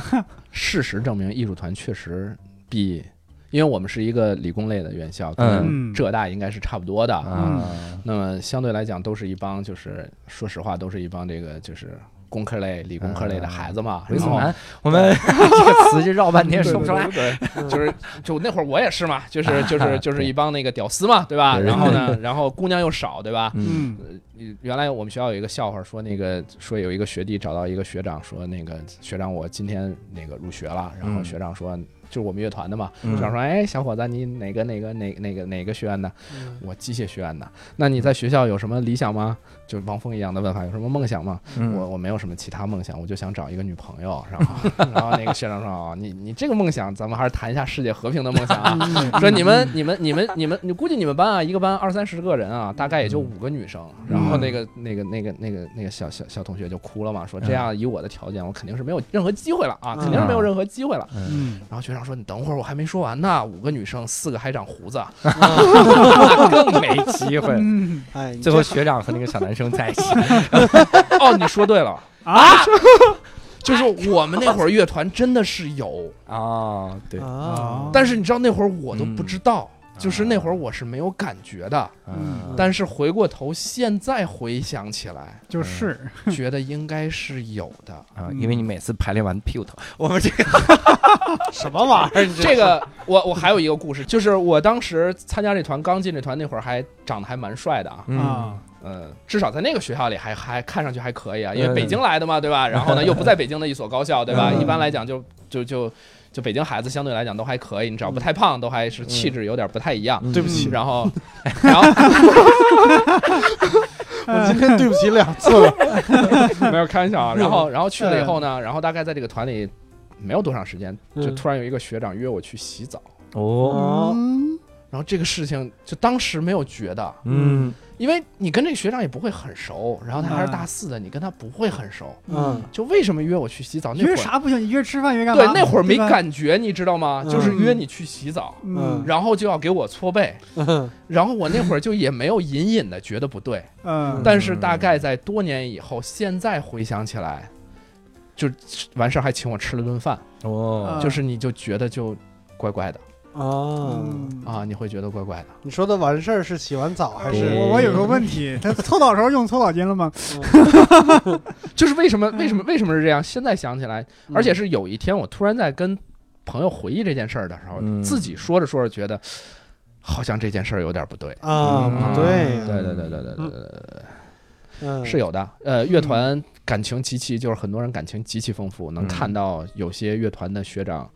事实证明，艺术团确实比，因为我们是一个理工类的院校，嗯跟浙大应该是差不多的。啊，那么相对来讲，都是一帮就是说实话，都是一帮这个就是工科类、理工科类的孩子嘛。然后猥琐男，我们这个词就绕半天 说不出来。就是就那会儿我也是嘛，就是啊 就是就是一帮那个屌丝嘛，对吧？然后呢，然后姑娘又少，对吧？嗯嗯原来我们学校有一个笑话，说那个说有一个学弟找到一个学长，说那个学长我今天那个入学了，然后嗯学长说就是我们乐团的嘛，嗯想说哎小伙子你哪个哪个哪哪个哪个学院的？嗯我机械学院的。那你在学校有什么理想吗？就王峰一样的问法，有什么梦想吗？嗯我我没有什么其他梦想，我就想找一个女朋友。然后 然后那个学长说哦，你你这个梦想，咱们还是谈一下世界和平的梦想啊。嗯 说你们你们你们你们，你估计你们班啊，一个班二三十个人啊，大概也就五个女生。然后那个那个那个那个那个小小小同学就哭了嘛，说这样以我的条件，我肯定是没有任何机会了啊，肯定是没有任何机会了。嗯，嗯然后学长说：“你等会儿，我还没说完呢。五个女生，四个还长胡子，那 更没机会。嗯哎，最后学长和那个小男生在一起。哦，你说对了，啊，就是我们那会儿乐团真的是有，啊，对，啊，但是你知道那会儿我都不知道，嗯就是那会儿我是没有感觉的。嗯，但是回过头现在回想起来，就是 觉得应该是有的。啊，因为你每次排练完屁股疼，我们这个什么玩意儿？你这个我我还有一个故事，就是我当时参加这团，刚进这团那会儿还长得还蛮帅的啊。嗯。至少在那个学校里还还看上去还可以啊，因为嗯。北京来的嘛，对吧？然后呢，又不在北京的一所高校，对吧？嗯。一般来讲就就就就北京孩子相对来讲都还可以，你只要不太胖，都还是气质有点不太一样。对不起，然后，然后我今天对不起两次了。没有开玩笑啊，然后然后去了以后呢，然后大概在这个团里没有多长时间，就嗯突然有一个学长约我去洗澡，哦，然后这个事情就当时没有觉得，嗯因为你跟这个学长也不会很熟，然后他还是嗯大四的，你跟他不会很熟，嗯，就为什么约我去洗澡？那会约啥不行？约吃饭约干嘛？对，那会儿没。感觉，你知道吗？嗯就是约你去洗澡，嗯然后就要给我搓背，嗯然后我那会儿就也没有隐隐的觉得不对，嗯，但是大概在多年以后，现在回想起来，就完事儿还请我吃了顿饭，哦，嗯就是你就觉得就怪怪的啊，嗯啊，你会觉得怪怪的。你说的完事儿是洗完澡还是？我我有个问题，他搓澡时候用搓澡巾了吗？就是为什么为什么为什么是这样？现在想起来，嗯而且是有一天我突然在跟朋友回忆这件事儿的时候，嗯自己说着说着觉得，好像这件事儿有点不对。啊，嗯不对，对对对对对对对对对。嗯，是有的，呃，乐团感情极其，就是很多人感情极其丰富，能看到有些乐团的学长，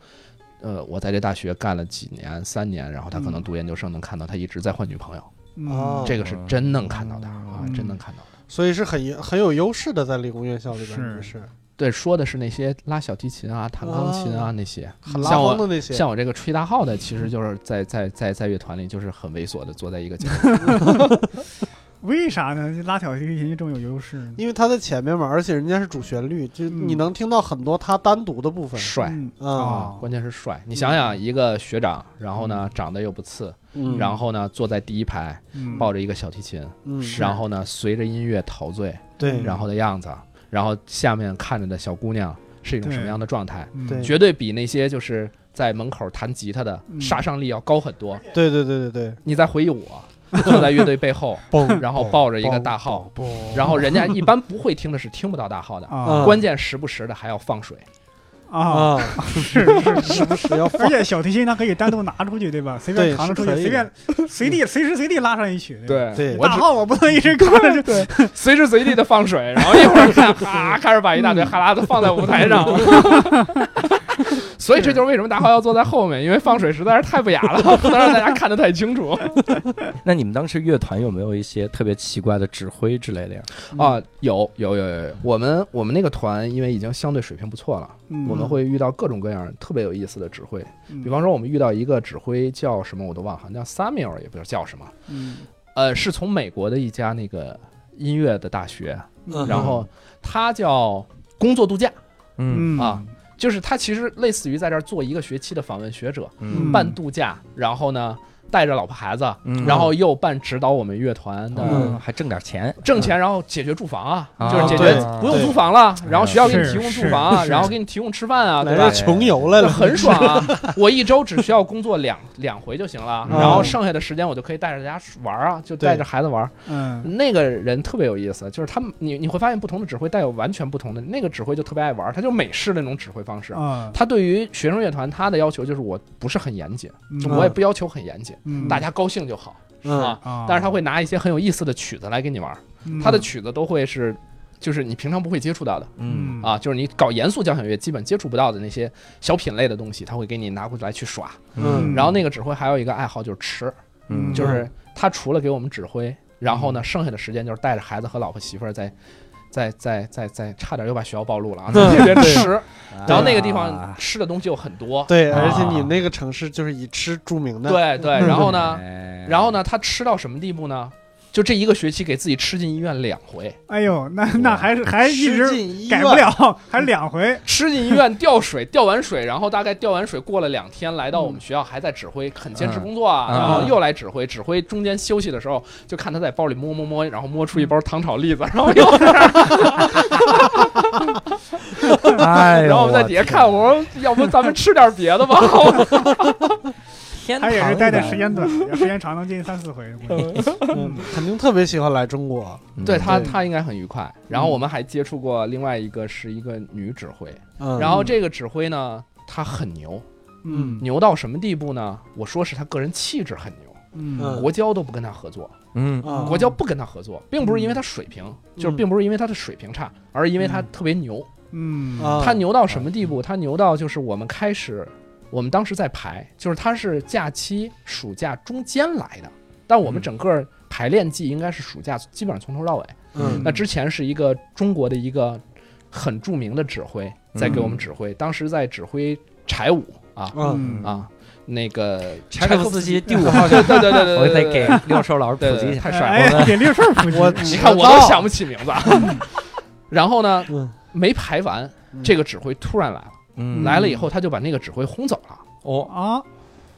呃，我在这大学干了几年，三年，然后他可能读研究生，能看到他一直在换女朋友，哦嗯，这个是真能看到的啊，嗯真能看到的。所以是很很有优势的，在理工院校里边是。是。对，说的是那些拉小提琴啊、弹钢琴啊那些，很拉像我风的那些，像我这个吹大号的，其实就是在在在在乐团里就是很猥琐的坐在一个角落。为啥呢？拉小提琴这么有优势呢？因为他在前面嘛，而且人家是主旋律，就嗯你能听到很多他单独的部分。帅嗯啊，啊，关键是帅。你想想，一个学长，然后呢长得又不次，嗯，然后呢坐在第一排，嗯，抱着一个小提琴，嗯，然后呢随着音乐陶醉，对，然后的样子，然后下面看着的小姑娘是一种什么样的状态？嗯对绝对比那些就是在门口弹吉他的嗯杀伤力要高很多。对对对对对，你再回忆我，坐在乐队背后，然后抱着一个大号，然后人家一般不会听的是听不到大号的，啊关键时不时的还要放水。啊，啊，是是是，时不时要而，且小提琴它可以单独拿出去，对吧？随便对扛着出去，随便随地随时随地拉上一曲。对，对我大号我不能一直扛着就。随时随地的放水，然后一会儿看，哈，开始把一大堆哈喇子放在舞台上。所以这就是为什么大号要坐在后面，因为放水实在是太不雅了，不能让大家看得太清楚。那你们当时乐团有没有一些特别奇怪的指挥之类的呀？啊，有有有有有，我们我们那个团因为已经相对水平不错了，嗯我们会遇到各种各样特别有意思的指挥。嗯比方说，我们遇到一个指挥叫什么我都忘了，好像叫 Samuel，也不知道叫什么。嗯呃，是从美国的一家那个音乐的大学嗯然后他叫工作度假，嗯嗯啊，就是他其实类似于在这儿做一个学期的访问学者，嗯。办度假，然后呢带着老婆孩子，嗯。然后又办指导我们乐团的。嗯，还挣点钱，挣钱，然后解决住房啊，啊。就是解决不用租房了，然后学校给你提供住房啊，然后给你提供吃饭啊，对吧？穷游来了，很爽啊！我一周只需要工作两两回就行了，嗯。然后剩下的时间我就可以带着大家玩啊，就带着孩子玩。嗯。那个人特别有意思，就是他们，你你会发现不同的指挥带有完全不同的。那个指挥就特别爱玩，他就美式那种指挥方式。啊，他对于学生乐团，他的要求就是我不是很严谨，嗯。我也不要求很严谨，嗯。大家高兴就好嗯。啊。啊，但是他会拿一些很有意思的曲子来给你玩，嗯。他的曲子都会是，就是你平常不会接触到的。嗯。啊，就是你搞严肃交响乐基本接触不到的那些小品类的东西，他会给你拿过来去耍。嗯。然后那个指挥还有一个爱好就是吃，嗯。就是他除了给我们指挥，然后呢，剩下的时间就是带着孩子和老婆媳妇儿在。在在在在，差点又把学校暴露了啊！在那边吃，然后那个地方吃的东西有很多，对，啊而且你那个城市就是以吃著名的，对对。然后呢，哎然后呢，他吃到什么地步呢？就这一个学期给自己吃进医院两回，哎呦，那那还是 还一直进医改不，了，还两回，吃进医院吊水，吊完水，然后大概吊完水过了两天，来到我们学校还在指挥，很坚持工作啊，嗯然后又来指挥，指挥中间休息的时候，就看他在包里摸摸摸，然后摸出一包糖炒栗子，然后又在那儿，哎呦然后我们在底下看，我说要不咱们吃点别的吧？天他也是待的时间短，时间长能进三四回。嗯，肯定特别喜欢来中国，对。他，他应该很愉快。然后我们还接触过另外一个是一个女指挥，嗯，然后这个指挥呢，她很牛，嗯牛到什么地步呢？我说是她个人气质很牛，嗯国交都不跟她合作。嗯啊国交不跟他合作，并不是因为他水平，就是并不是因为他的水平差，而是因为他特别牛。嗯。啊他牛到什么地步？他牛到就是我们开始，我们当时在排，就是他是假期暑假中间来的，但我们整个排练季应该是暑假，基本上从头到尾。嗯。那之前是一个中国的一个很著名的指挥在给我们指挥，当时在指挥柴舞啊。嗯。啊，那个柴可夫斯基第五号 对对对对对，我得给六兽老师普及一下。太帅了。哎，给六兽普及。我你看我都想不起名字。然后呢，嗯。没排完，这个指挥突然来了，嗯来了以后他就把那个指挥轰走了。哦，啊，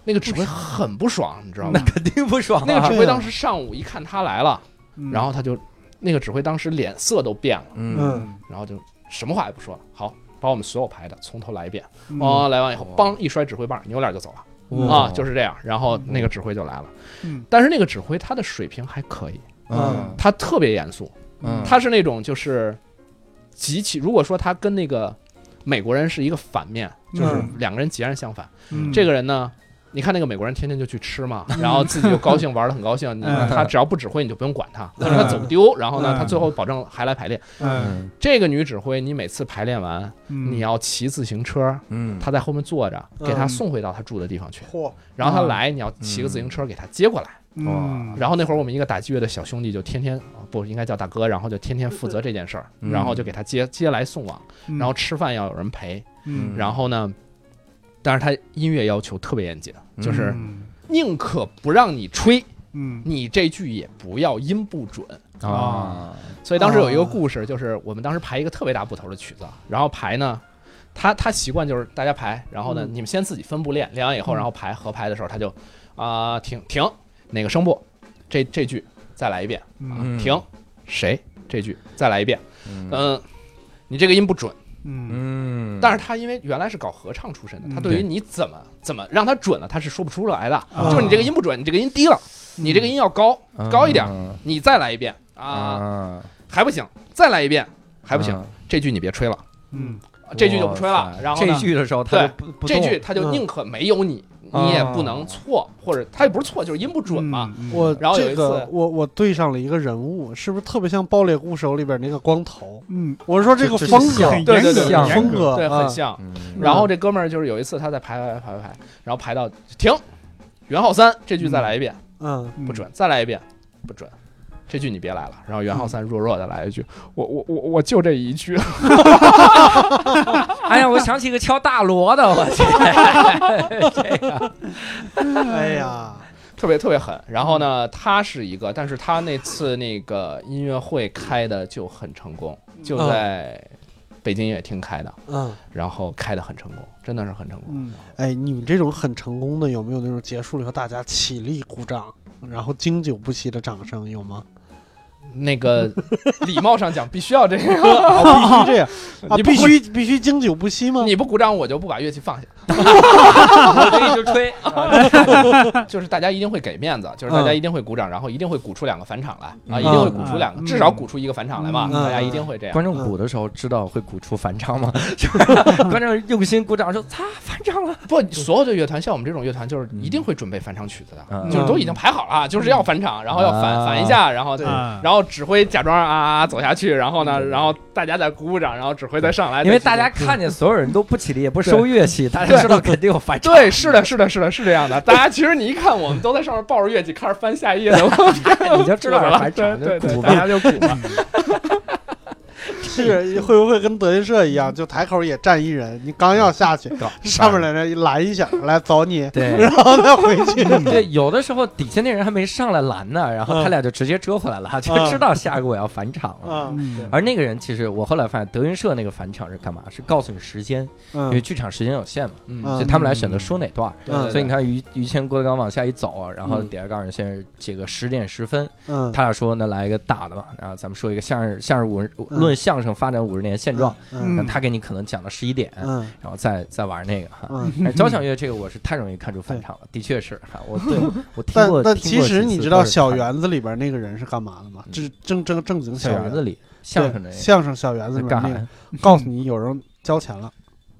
那个指挥很不爽，你知道吗？那肯定不爽啊。那个指挥当时上午一看他来了，嗯然后他就，那个指挥当时脸色都变了，嗯嗯然后就什么话也不说了。好，把我们所有排的从头来一遍。嗯哦，来完以后，哇梆一摔指挥棒，扭脸就走了。哇啊，就是这样。然后那个指挥就来了，嗯但是那个指挥他的水平还可以，嗯他特别严肃，嗯他是那种就是极其，如果说他跟那个美国人是一个反面，就是嗯两个人截然相反。嗯。这个人呢，你看那个美国人天天就去吃嘛，然后自己就高兴，玩的很高兴。他只要不指挥，你就不用管他，他走丢，然后呢，嗯。他最后保证还来排练。嗯。这个女指挥，你每次排练完，嗯。你要骑自行车，嗯。她在后面坐着，给她嗯。送回到她住的地方去。嚯，然后她来，你要骑个自行车给她接过来。嗯。然后那会儿我们一个打击乐的小兄弟就天天啊不应该叫大哥，然后就天天负责这件事儿，嗯然后就给他接接来送往，嗯然后吃饭要有人陪，嗯。然后呢，但是他音乐要求特别严谨，就是嗯。宁可不让你吹，嗯。你这句也不要音不准。啊。所以当时有一个哦故事，就是我们当时排一个特别大部头的曲子，然后排呢。他他习惯就是大家排，然后呢，嗯。你们先自己分步练，练完以后，嗯。然后排合排的时候，他就啊、停停哪个声部，这这句再来一遍，嗯。停，谁？这句再来一遍，嗯。嗯，你这个音不准。嗯。嗯。但是他因为原来是搞合唱出身的，嗯。他对于你怎么怎么让他准了，他是说不出来的。啊。就是你这个音不准，你这个音低了，你这个音要高高一点，你再来一遍。啊，啊。还不行，再来一遍还不行，这句你别吹了，嗯。这句就不吹了。然后这呢，句的时候他就不不动。这句他就宁可没有你，你也不能错，或者他也不是错，就是音不准嘛。嗯我然后有一这个次我我对上了一个人物，是不是特别像《爆裂鼓手》里边那个光头？嗯，我是说这个这风格很对对对风格格对，很啊像。嗯然后这哥们儿就是有一次他在排排排排排，然后排到停，元昊三这句再来一遍，嗯不准，再来一遍，不准。这句你别来了，然后袁浩三弱弱的来一句，我我我我就这一句，哎呀，我想起一个敲大锣的，我去，这个 哎呀，特别特别狠。然后呢，他是一个，但是他那次那个音乐会开的就很成功，就在北京音乐厅开的，嗯，然后开的很成功，真的是很成功。嗯，哎，你们这种很成功的，有没有那种结束了以后大家起立鼓掌，然后经久不息的掌声，有吗？那个 礼貌上讲，必须要这样，啊，必须这样 啊，你必须必须经久不息吗？你不鼓掌，我就不把乐器放下。我就一直吹，就是大家一定会给面子，就是大家嗯。一定会鼓掌，然后一定会鼓出两个返场来啊，嗯一定会鼓出两个，嗯。至少鼓出一个返场来嘛，嗯。大家一定会这样。观众鼓的时候知道会鼓出返场吗？就是观众用心鼓掌说：“擦，返场了。不，所有的乐团像我们这种乐团，就是一定会准备返场曲子的，嗯。就是都已经排好了，就是要返场，然后要返啊返一下，然后对。啊然后指挥假装啊啊走下去，然后呢，然后大家再鼓鼓掌，然后指挥再上来，因为大家看见所有人都不起立，也不收乐器，大家知道肯定有翻车。对，是的，是的，是的，是这样的。大家其实你一看，我们都在上面抱着乐器开始翻下一页的，你就知道是 了，对对。大家就鼓吧。是会不会跟德云社一样，就台口也站一人，你刚要下去，上面来人拦一下，来走你，对。然后再回去。对，有的时候底下那人还没上来拦呢，然后他嗯。俩就直接折回来了，就嗯知道下一个我要返场了。而那个人其实我后来发现，德云社那个返场是干嘛？是告诉你时间，因为嗯剧场时间有限嘛，所以他们来选择说哪段所以你看于于谦、郭德纲往下一走，然后嗯。底下告诉你现在这个十点十分，嗯，他俩说那来一个大的吧，然后咱们说一个相声相声五论相声发展五十年现状，嗯那他给你可能讲到十一点，嗯然后再再玩那个哈。嗯。哎，交响乐这个我是太容易看出反常了，的确是哈，我 对我听过但过其实你知道小园子里边那个人是干嘛的吗？嗯这正正正经小园园子里相声的相声小园子里干啥？告诉你有人交钱了，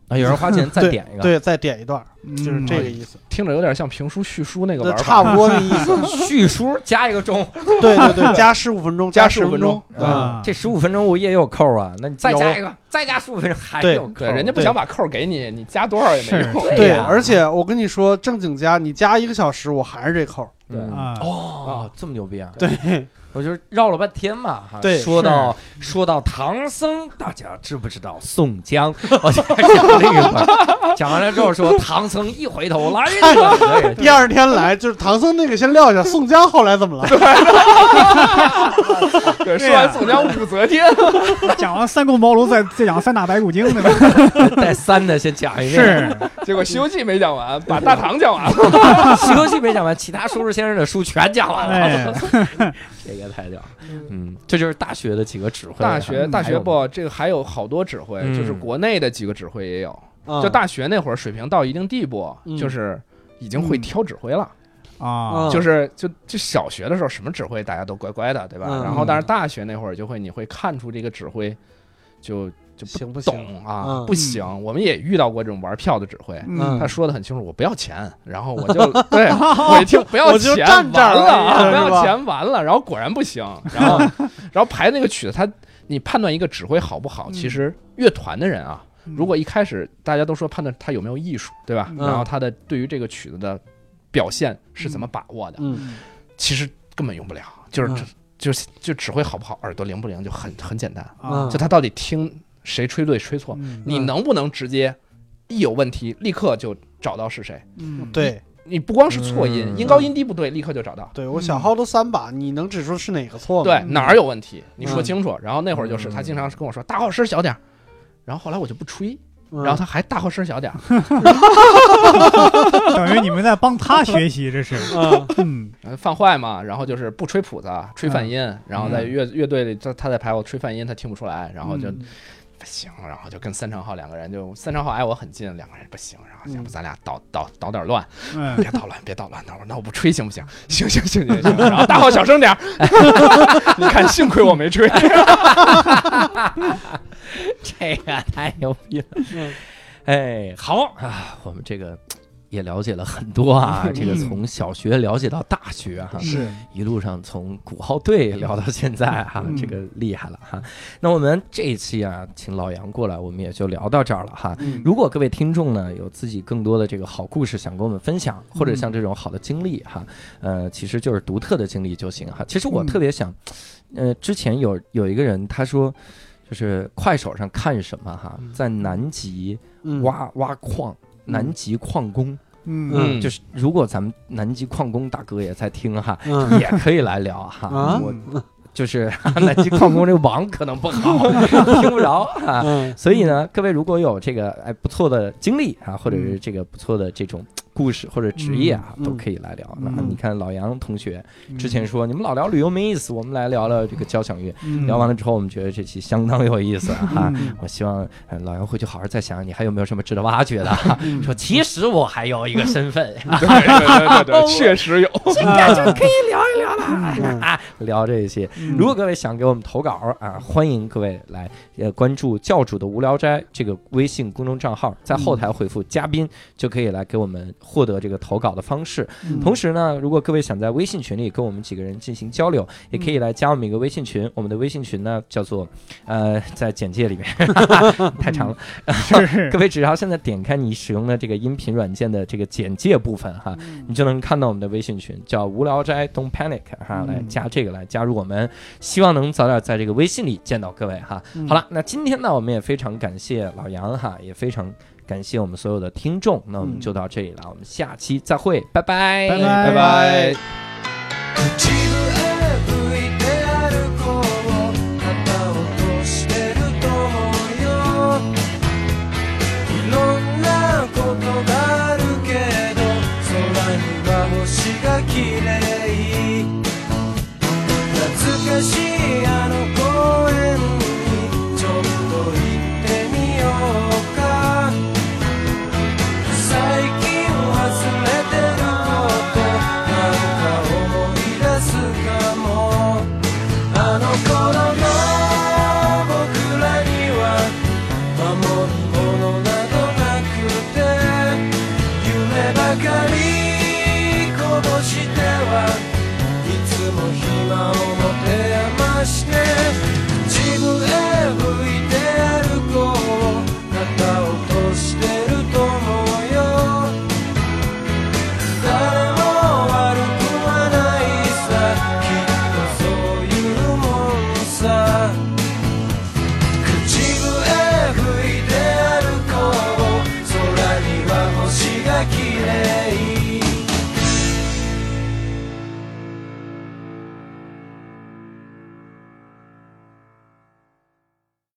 啊，有人花钱再 点一个，对，再点一段，嗯就是这个意思，听着有点像评书叙书那个那玩法，差不多那意思。叙书加一个钟，对对对，加十五分钟，加十五分钟对啊，这十五分钟我也有扣啊，那你再加一个，再加十五分钟还有扣，对，人家不想把扣给你，你加多少也没用。对，而且我跟你说，正经加你加一个小时，我还是这扣。对。啊，哦，这么牛逼啊！对，我就绕了半天嘛，哈。对说到说到唐僧，大家知不知道宋江？我就讲了一会儿，讲完了之后说唐僧一回头来了，对 第二天来就是唐僧那个先撂下，宋江后来怎么了？对，说完宋江武则天，讲完三顾茅庐，再再讲三打白骨精，对吧？带三的先讲一遍，是，结果《西游记》没讲完，把大唐讲完了。《西游记》没讲完，其他说书先生的书全讲完了，哎，这个太屌了。嗯，这就是大学的几个指挥。大学大学不，这个还有好多指挥，嗯就是国内的几个指挥也有。啊就大学那会儿水平到一定地步，嗯就是已经会挑指挥了。啊，嗯就是就就小学的时候，什么指挥大家都乖乖的，对吧？嗯然后但是大学那会儿就会你会看出这个指挥就就行不行？懂啊，嗯不行。我们也遇到过这种玩票的指挥。嗯他说的很清楚，我不要钱，然后我就 对我一听不要钱，站这儿完了啊，不要钱完了，然后果然不行，然后 然后排那个曲子，他你判断一个指挥好不好，嗯其实乐团的人啊，如果一开始大家都说判断他有没有艺术，对吧？嗯然后他的对于这个曲子的表现是怎么把握的，嗯其实根本用不了，就是嗯就是就指挥好不好，耳朵灵不灵就很很简单，啊，就他到底听谁吹对吹错，嗯你能不能直接一有问题立刻就找到是谁？嗯，对。你不光是错音，嗯。音高音低不对，立刻就找到。对，我小号都三把，你能指出是哪个错吗？对哪儿有问题，你说嗯清楚。然后那会儿就是他经常跟我说大号声小点儿，然后后来我就不吹，嗯，然后他还大号声小点儿，等于你们在帮他学习，这是，嗯。犯坏嘛，然后就是不吹谱子，吹泛音，然后在乐乐队里他他在排我吹泛音，他听不出来，然后就行，然后就跟三长浩两个人就三长浩挨我很近，两个人不行，然后要不咱俩捣捣捣点乱，嗯。别捣乱，别捣乱，那我那我不吹行不行？行行行行行，然后大号小声点儿，你看幸亏我没吹，这个太牛逼了。嗯。哎，好啊，我们这个也了解了很多啊，这个从小学了解到大学哈、是一路上从鼓号队聊到现在哈、嗯。这个厉害了哈。那我们这一期啊，请老杨过来，我们也就聊到这儿了哈。嗯。如果各位听众呢有自己更多的这个好故事想跟我们分享，或者像这种好的经历哈，呃，其实就是独特的经历就行哈。其实我嗯。特别想，呃，之前有有一个人他说，就是快手上看什么哈，在南极嗯。挖挖矿，南极矿工嗯。嗯。就是如果咱们南极矿工大哥也在听哈，嗯。也可以来聊哈。啊？我就是南极矿工这个网可能不好，听不着啊。嗯。所以呢，各位如果有这个哎不错的经历啊，或者是这个不错的这种故事或者职业啊，嗯都可以来聊。那嗯你看老杨同学嗯。之前说你们老聊旅游没意思，我们来聊聊这个交响乐。嗯。聊完了之后，我们觉得这期相当有意思啊哈。嗯我希望呃老杨回去好好再想想，你还有没有什么值得挖掘的？说其实我还有一个身份，对对对 对，确实有。现在就可以聊一聊了。嗯。啊，聊这些。嗯。如果各位想给我们投稿啊，欢迎各位来呃关注教主的无聊斋这个微信公众账号，在后台回复嘉宾就可以来给我们获得这个投稿的方式。嗯。同时呢，如果各位想在微信群里跟我们几个人进行交流，也可以来加我们一个微信群。我们的微信群呢叫做呃，在简介里面。太长了，是 是。各位只要现在点开你使用的这个音频软件的这个简介部分哈，你就能看到我们的微信群，叫无聊斋 Don't Panic 哈，嗯。来加这个来加入我们，希望能早点在这个微信里见到各位哈。嗯。好了，那今天呢，我们也非常感谢老杨哈，也非常感谢我们所有的听众，那我们就到这里了，我们下期再会，拜拜，拜拜